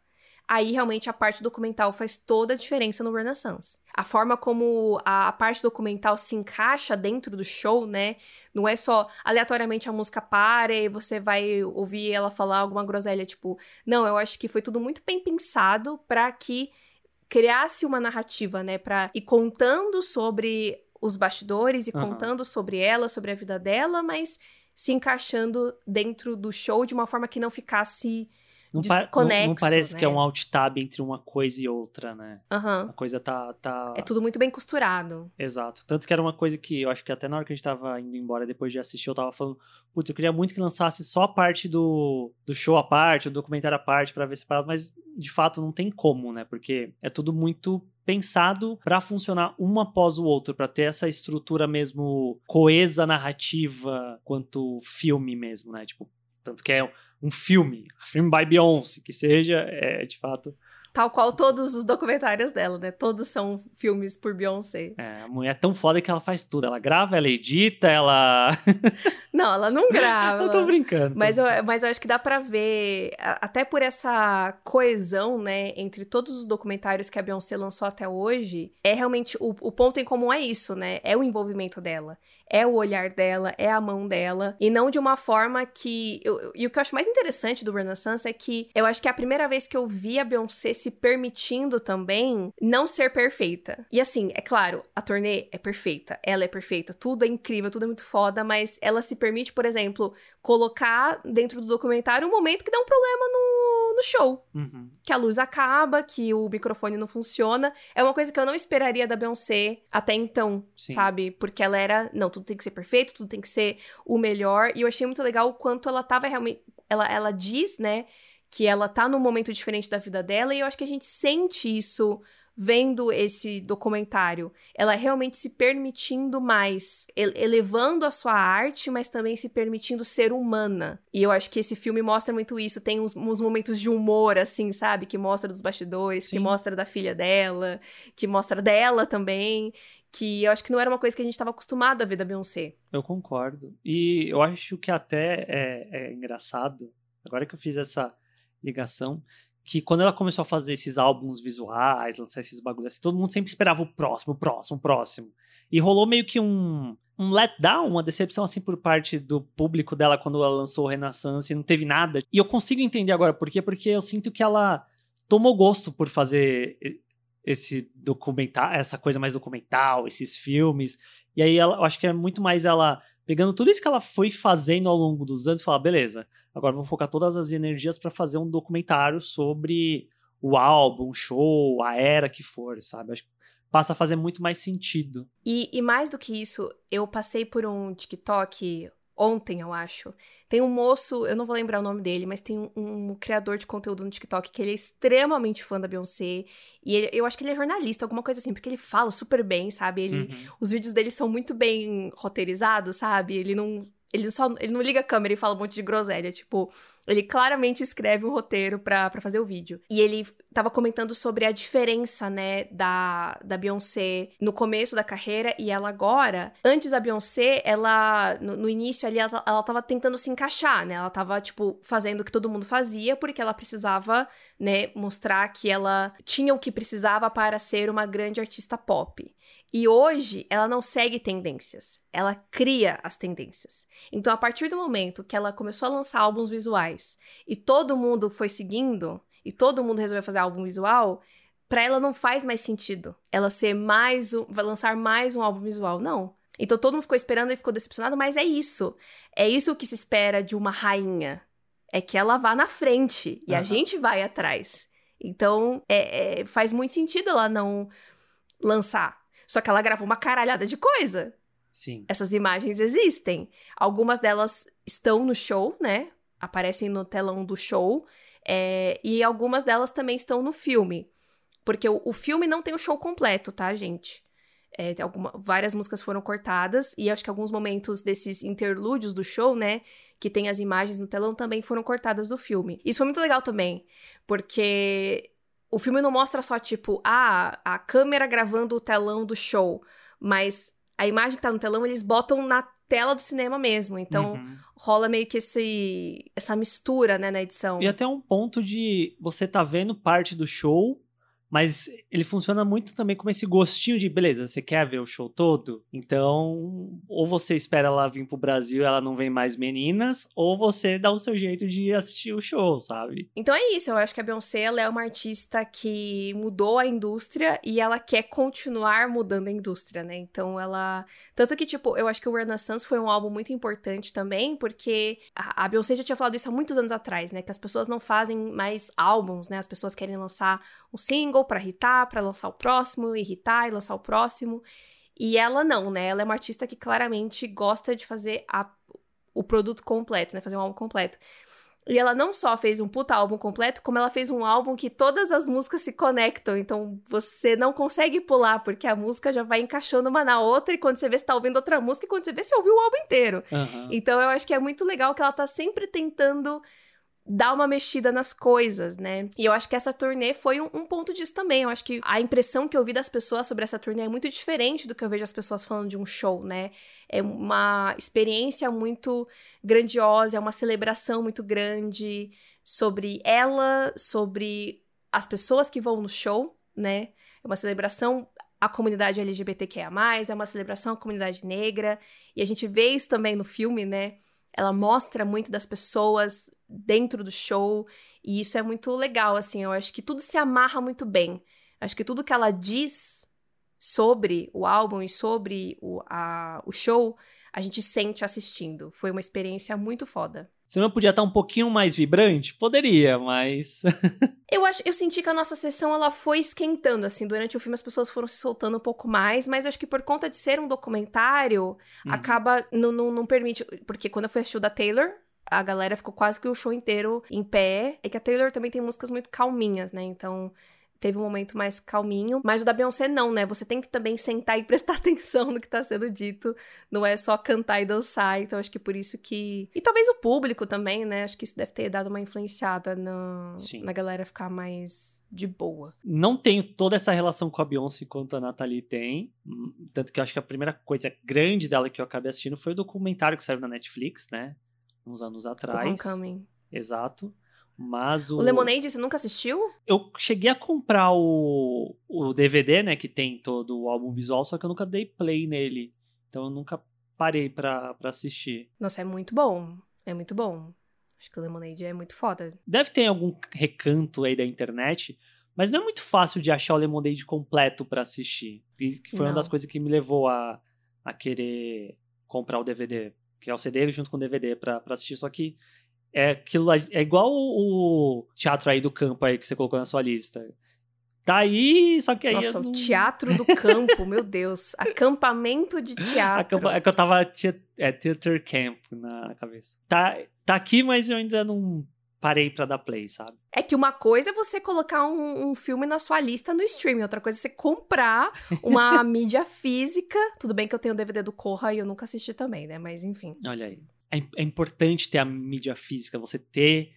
aí realmente a parte documental faz toda a diferença no Renaissance. A forma como a, parte documental se encaixa dentro do show, né? Não é só aleatoriamente a música para e você vai ouvir ela falar alguma groselha, tipo, não, eu acho que foi tudo muito bem pensado para que criasse uma narrativa, né, para ir contando sobre os bastidores e uhum. contando sobre ela, sobre a vida dela, mas se encaixando dentro do show de uma forma que não ficasse não, desconexo, não, não parece né? que é um alt tab entre uma coisa e outra, né? Uhum. A coisa tá, tá. É tudo muito bem costurado. Exato. Tanto que era uma coisa que eu acho que até na hora que a gente tava indo embora, depois de assistir, eu tava falando, putz, eu queria muito que lançasse só a parte do, do show à parte, o documentário à parte, para ver separado, mas de fato não tem como, né? Porque é tudo muito pensado para funcionar um após o outro, para ter essa estrutura mesmo coesa narrativa quanto filme mesmo, né? Tipo, tanto que é um filme, um filme by Beyoncé, que seja, é de fato Tal qual todos os documentários dela, né? Todos são filmes por Beyoncé. É, a mulher é tão foda que ela faz tudo. Ela grava, ela edita, ela. não, ela não grava. eu tô brincando. Mas eu, mas eu acho que dá para ver, até por essa coesão, né, entre todos os documentários que a Beyoncé lançou até hoje, é realmente. O, o ponto em comum é isso, né? É o envolvimento dela. É o olhar dela, é a mão dela. E não de uma forma que. Eu, e o que eu acho mais interessante do Renaissance é que eu acho que é a primeira vez que eu vi a Beyoncé se se permitindo também não ser perfeita. E assim, é claro, a turnê é perfeita, ela é perfeita, tudo é incrível, tudo é muito foda, mas ela se permite, por exemplo, colocar dentro do documentário um momento que dá um problema no, no show. Uhum. Que a luz acaba, que o microfone não funciona. É uma coisa que eu não esperaria da Beyoncé até então, Sim. sabe? Porque ela era, não, tudo tem que ser perfeito, tudo tem que ser o melhor. E eu achei muito legal o quanto ela tava realmente. Ela, ela diz, né? Que ela tá num momento diferente da vida dela e eu acho que a gente sente isso vendo esse documentário. Ela realmente se permitindo mais, elevando a sua arte, mas também se permitindo ser humana. E eu acho que esse filme mostra muito isso. Tem uns, uns momentos de humor, assim, sabe? Que mostra dos bastidores, Sim. que mostra da filha dela, que mostra dela também. Que eu acho que não era uma coisa que a gente estava acostumado a ver da Beyoncé. Eu concordo. E eu acho que até é, é engraçado, agora que eu fiz essa ligação, que quando ela começou a fazer esses álbuns visuais, lançar esses bagulhos assim, todo mundo sempre esperava o próximo, o próximo, o próximo. E rolou meio que um, um letdown, uma decepção assim por parte do público dela quando ela lançou o Renaissance e não teve nada. E eu consigo entender agora por quê, porque eu sinto que ela tomou gosto por fazer esse documental, essa coisa mais documental, esses filmes. E aí ela, eu acho que é muito mais ela pegando tudo isso que ela foi fazendo ao longo dos anos e falar, beleza, agora vou focar todas as energias para fazer um documentário sobre o álbum, o show, a era que for, sabe? Acho que passa a fazer muito mais sentido. E, e mais do que isso, eu passei por um TikTok ontem, eu acho. Tem um moço, eu não vou lembrar o nome dele, mas tem um, um criador de conteúdo no TikTok que ele é extremamente fã da Beyoncé. E ele, eu acho que ele é jornalista, alguma coisa assim, porque ele fala super bem, sabe? Ele, uhum. Os vídeos dele são muito bem roteirizados, sabe? Ele não ele só ele não liga a câmera e fala um monte de groselha. Tipo, ele claramente escreve um roteiro pra, fazer o vídeo. E ele tava comentando sobre a diferença, né, da, da Beyoncé no começo da carreira e ela agora. Antes a Beyoncé, ela, no, no início ali, ela, ela tava tentando se encaixar, né? Ela tava, tipo, fazendo o que todo mundo fazia porque ela precisava, né, mostrar que ela tinha o que precisava para ser uma grande artista pop. E hoje ela não segue tendências, ela cria as tendências. Então, a partir do momento que ela começou a lançar álbuns visuais e todo mundo foi seguindo, e todo mundo resolveu fazer álbum visual, para ela não faz mais sentido ela ser mais um, vai lançar mais um álbum visual, não. Então todo mundo ficou esperando e ficou decepcionado, mas é isso. É isso que se espera de uma rainha. É que ela vá na frente e uhum. a gente vai atrás. Então é, é, faz muito sentido ela não lançar. Só que ela gravou uma caralhada de coisa. Sim. Essas imagens existem. Algumas delas estão no show, né? Aparecem no telão do show. É, e algumas delas também estão no filme. Porque o, o filme não tem o show completo, tá, gente? É, alguma, várias músicas foram cortadas, e acho que alguns momentos desses interlúdios do show, né? Que tem as imagens no telão, também foram cortadas do filme. Isso foi muito legal também, porque o filme não mostra só, tipo, ah, a câmera gravando o telão do show, mas a imagem que tá no telão eles botam na tela do cinema mesmo. Então, uhum. rola meio que esse, essa mistura, né, na edição. E até um ponto de você tá vendo parte do show mas ele funciona muito também como esse gostinho de, beleza, você quer ver o show todo? Então, ou você espera ela vir pro Brasil ela não vem mais meninas, ou você dá o seu jeito de assistir o show, sabe? Então é isso, eu acho que a Beyoncé ela é uma artista que mudou a indústria e ela quer continuar mudando a indústria, né? Então ela. Tanto que, tipo, eu acho que o Renaissance foi um álbum muito importante também, porque a Beyoncé já tinha falado isso há muitos anos atrás, né? Que as pessoas não fazem mais álbuns, né? As pessoas querem lançar um single para irritar, para lançar o próximo, irritar e lançar o próximo. E ela não, né? Ela é uma artista que claramente gosta de fazer a, o produto completo, né? Fazer um álbum completo. E ela não só fez um puta álbum completo, como ela fez um álbum que todas as músicas se conectam. Então você não consegue pular, porque a música já vai encaixando uma na outra, e quando você vê, você tá ouvindo outra música, e quando você vê, você ouviu o álbum inteiro. Uhum. Então eu acho que é muito legal que ela tá sempre tentando dar uma mexida nas coisas, né? E eu acho que essa turnê foi um, um, ponto disso também. Eu acho que a impressão que eu vi das pessoas sobre essa turnê é muito diferente do que eu vejo as pessoas falando de um show, né? É uma experiência muito grandiosa, é uma celebração muito grande sobre ela, sobre as pessoas que vão no show, né? É uma celebração à comunidade LGBTQIA+, é uma celebração à comunidade negra, e a gente vê isso também no filme, né? Ela mostra muito das pessoas dentro do show, e isso é muito legal, assim, eu acho que tudo se amarra muito bem. Acho que tudo que ela diz sobre o álbum e sobre o, a, o show, a gente sente assistindo. Foi uma experiência muito foda. Você não podia estar um pouquinho mais vibrante? Poderia, mas. eu acho, eu senti que a nossa sessão ela foi esquentando, assim, durante o filme as pessoas foram se soltando um pouco mais, mas acho que por conta de ser um documentário, uhum. acaba. Não, não, não permite. Porque quando eu fui assistir o da Taylor, a galera ficou quase que o show inteiro em pé. É que a Taylor também tem músicas muito calminhas, né? Então teve um momento mais calminho. Mas o da Beyoncé não, né? Você tem que também sentar e prestar atenção no que tá sendo dito. Não é só cantar e dançar. Então acho que por isso que. E talvez o público também, né? Acho que isso deve ter dado uma influenciada no... na galera ficar mais de boa. Não tenho toda essa relação com a Beyoncé quanto a Nathalie tem. Tanto que eu acho que a primeira coisa grande dela que eu acabei assistindo foi o documentário que saiu na Netflix, né? Uns anos atrás. O Homecoming. Exato. Mas o... o Lemonade, você nunca assistiu? Eu cheguei a comprar o, o DVD, né, que tem todo o álbum visual, só que eu nunca dei play nele. Então eu nunca parei pra, pra assistir. Nossa, é muito bom. É muito bom. Acho que o Lemonade é muito foda. Deve ter algum recanto aí da internet, mas não é muito fácil de achar o Lemonade completo para assistir. E que foi não. uma das coisas que me levou a, a querer comprar o DVD. Que é o CD junto com o DVD pra, pra assistir. Só que é aquilo é igual o teatro aí do campo aí que você colocou na sua lista. Tá aí, só que aí. Nossa, não... o teatro do campo, meu Deus. Acampamento de teatro. É que eu tava. Tinha, é, Theater Camp na cabeça. Tá, tá aqui, mas eu ainda não parei para dar play, sabe? É que uma coisa é você colocar um, um, filme na sua lista no streaming, outra coisa é você comprar uma mídia física. Tudo bem que eu tenho o DVD do Corra e eu nunca assisti também, né? Mas enfim. Olha aí é, é importante ter a mídia física, você ter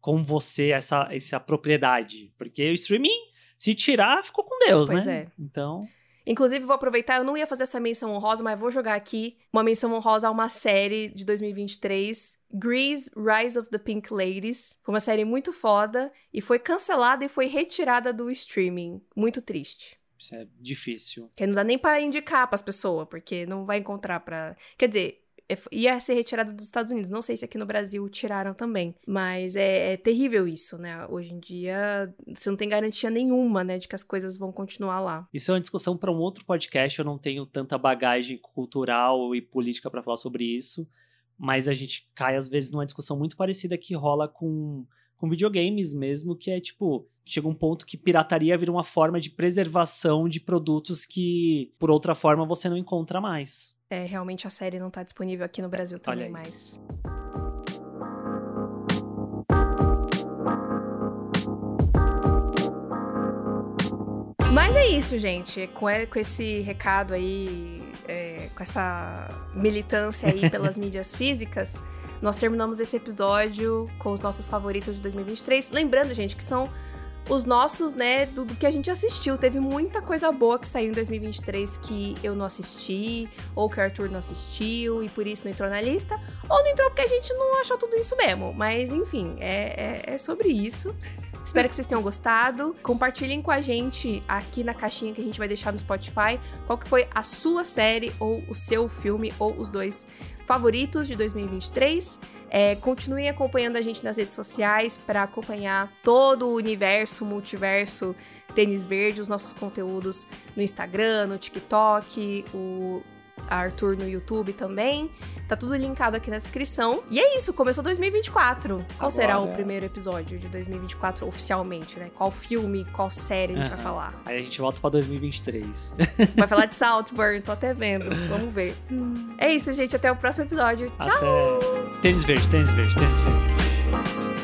com você essa, essa propriedade. Porque o streaming, se tirar, ficou com Deus, pois né? É. Então. Inclusive, vou aproveitar, eu não ia fazer essa menção honrosa, mas vou jogar aqui uma menção honrosa a uma série de 2023, Grease Rise of the Pink Ladies. Foi uma série muito foda e foi cancelada e foi retirada do streaming. Muito triste. Isso é difícil. Que não dá nem para indicar para as pessoas, porque não vai encontrar para. Quer dizer, ia ser retirada dos Estados Unidos. Não sei se aqui no Brasil tiraram também. Mas é, é, terrível isso, né? Hoje em dia, você não tem garantia nenhuma, né, de que as coisas vão continuar lá. Isso é uma discussão para um outro podcast. Eu não tenho tanta bagagem cultural e política para falar sobre isso. Mas a gente cai, às vezes, numa discussão muito parecida que rola com com videogames mesmo, que é tipo, chega um ponto que pirataria vira uma forma de preservação de produtos que, por outra forma, você não encontra mais. É, realmente a série não tá disponível aqui no Brasil também mais. Mas é isso, gente. Com, com esse recado aí, é, com essa militância aí pelas mídias físicas, nós terminamos esse episódio com os nossos favoritos de 2023. Lembrando, gente, que são os nossos, né, do, do, que a gente assistiu. Teve muita coisa boa que saiu em 2023 que eu não assisti, ou que o Arthur não assistiu, e por isso não entrou na lista. Ou não entrou porque a gente não achou tudo isso mesmo. Mas, enfim, é, é, é sobre isso. Espero que vocês tenham gostado. Compartilhem com a gente aqui na caixinha que a gente vai deixar no Spotify qual que foi a sua série ou o seu filme ou os dois favoritos de 2023. É, continuem acompanhando a gente nas redes sociais para acompanhar todo o universo, multiverso Tênis Verde, os nossos conteúdos no Instagram, no TikTok, o Arthur no YouTube também. Tá tudo linkado aqui na descrição. E é isso, começou 2024. Qual Agora... será o primeiro episódio de 2024 oficialmente, né? Qual filme, qual série a gente vai falar? Aí a gente volta pra 2023. Vai falar de Saltburn, tô até vendo. Vamos ver. É isso, gente. Até o próximo episódio. Tchau! Até... Tênis verde, tênis verde, tênis verde.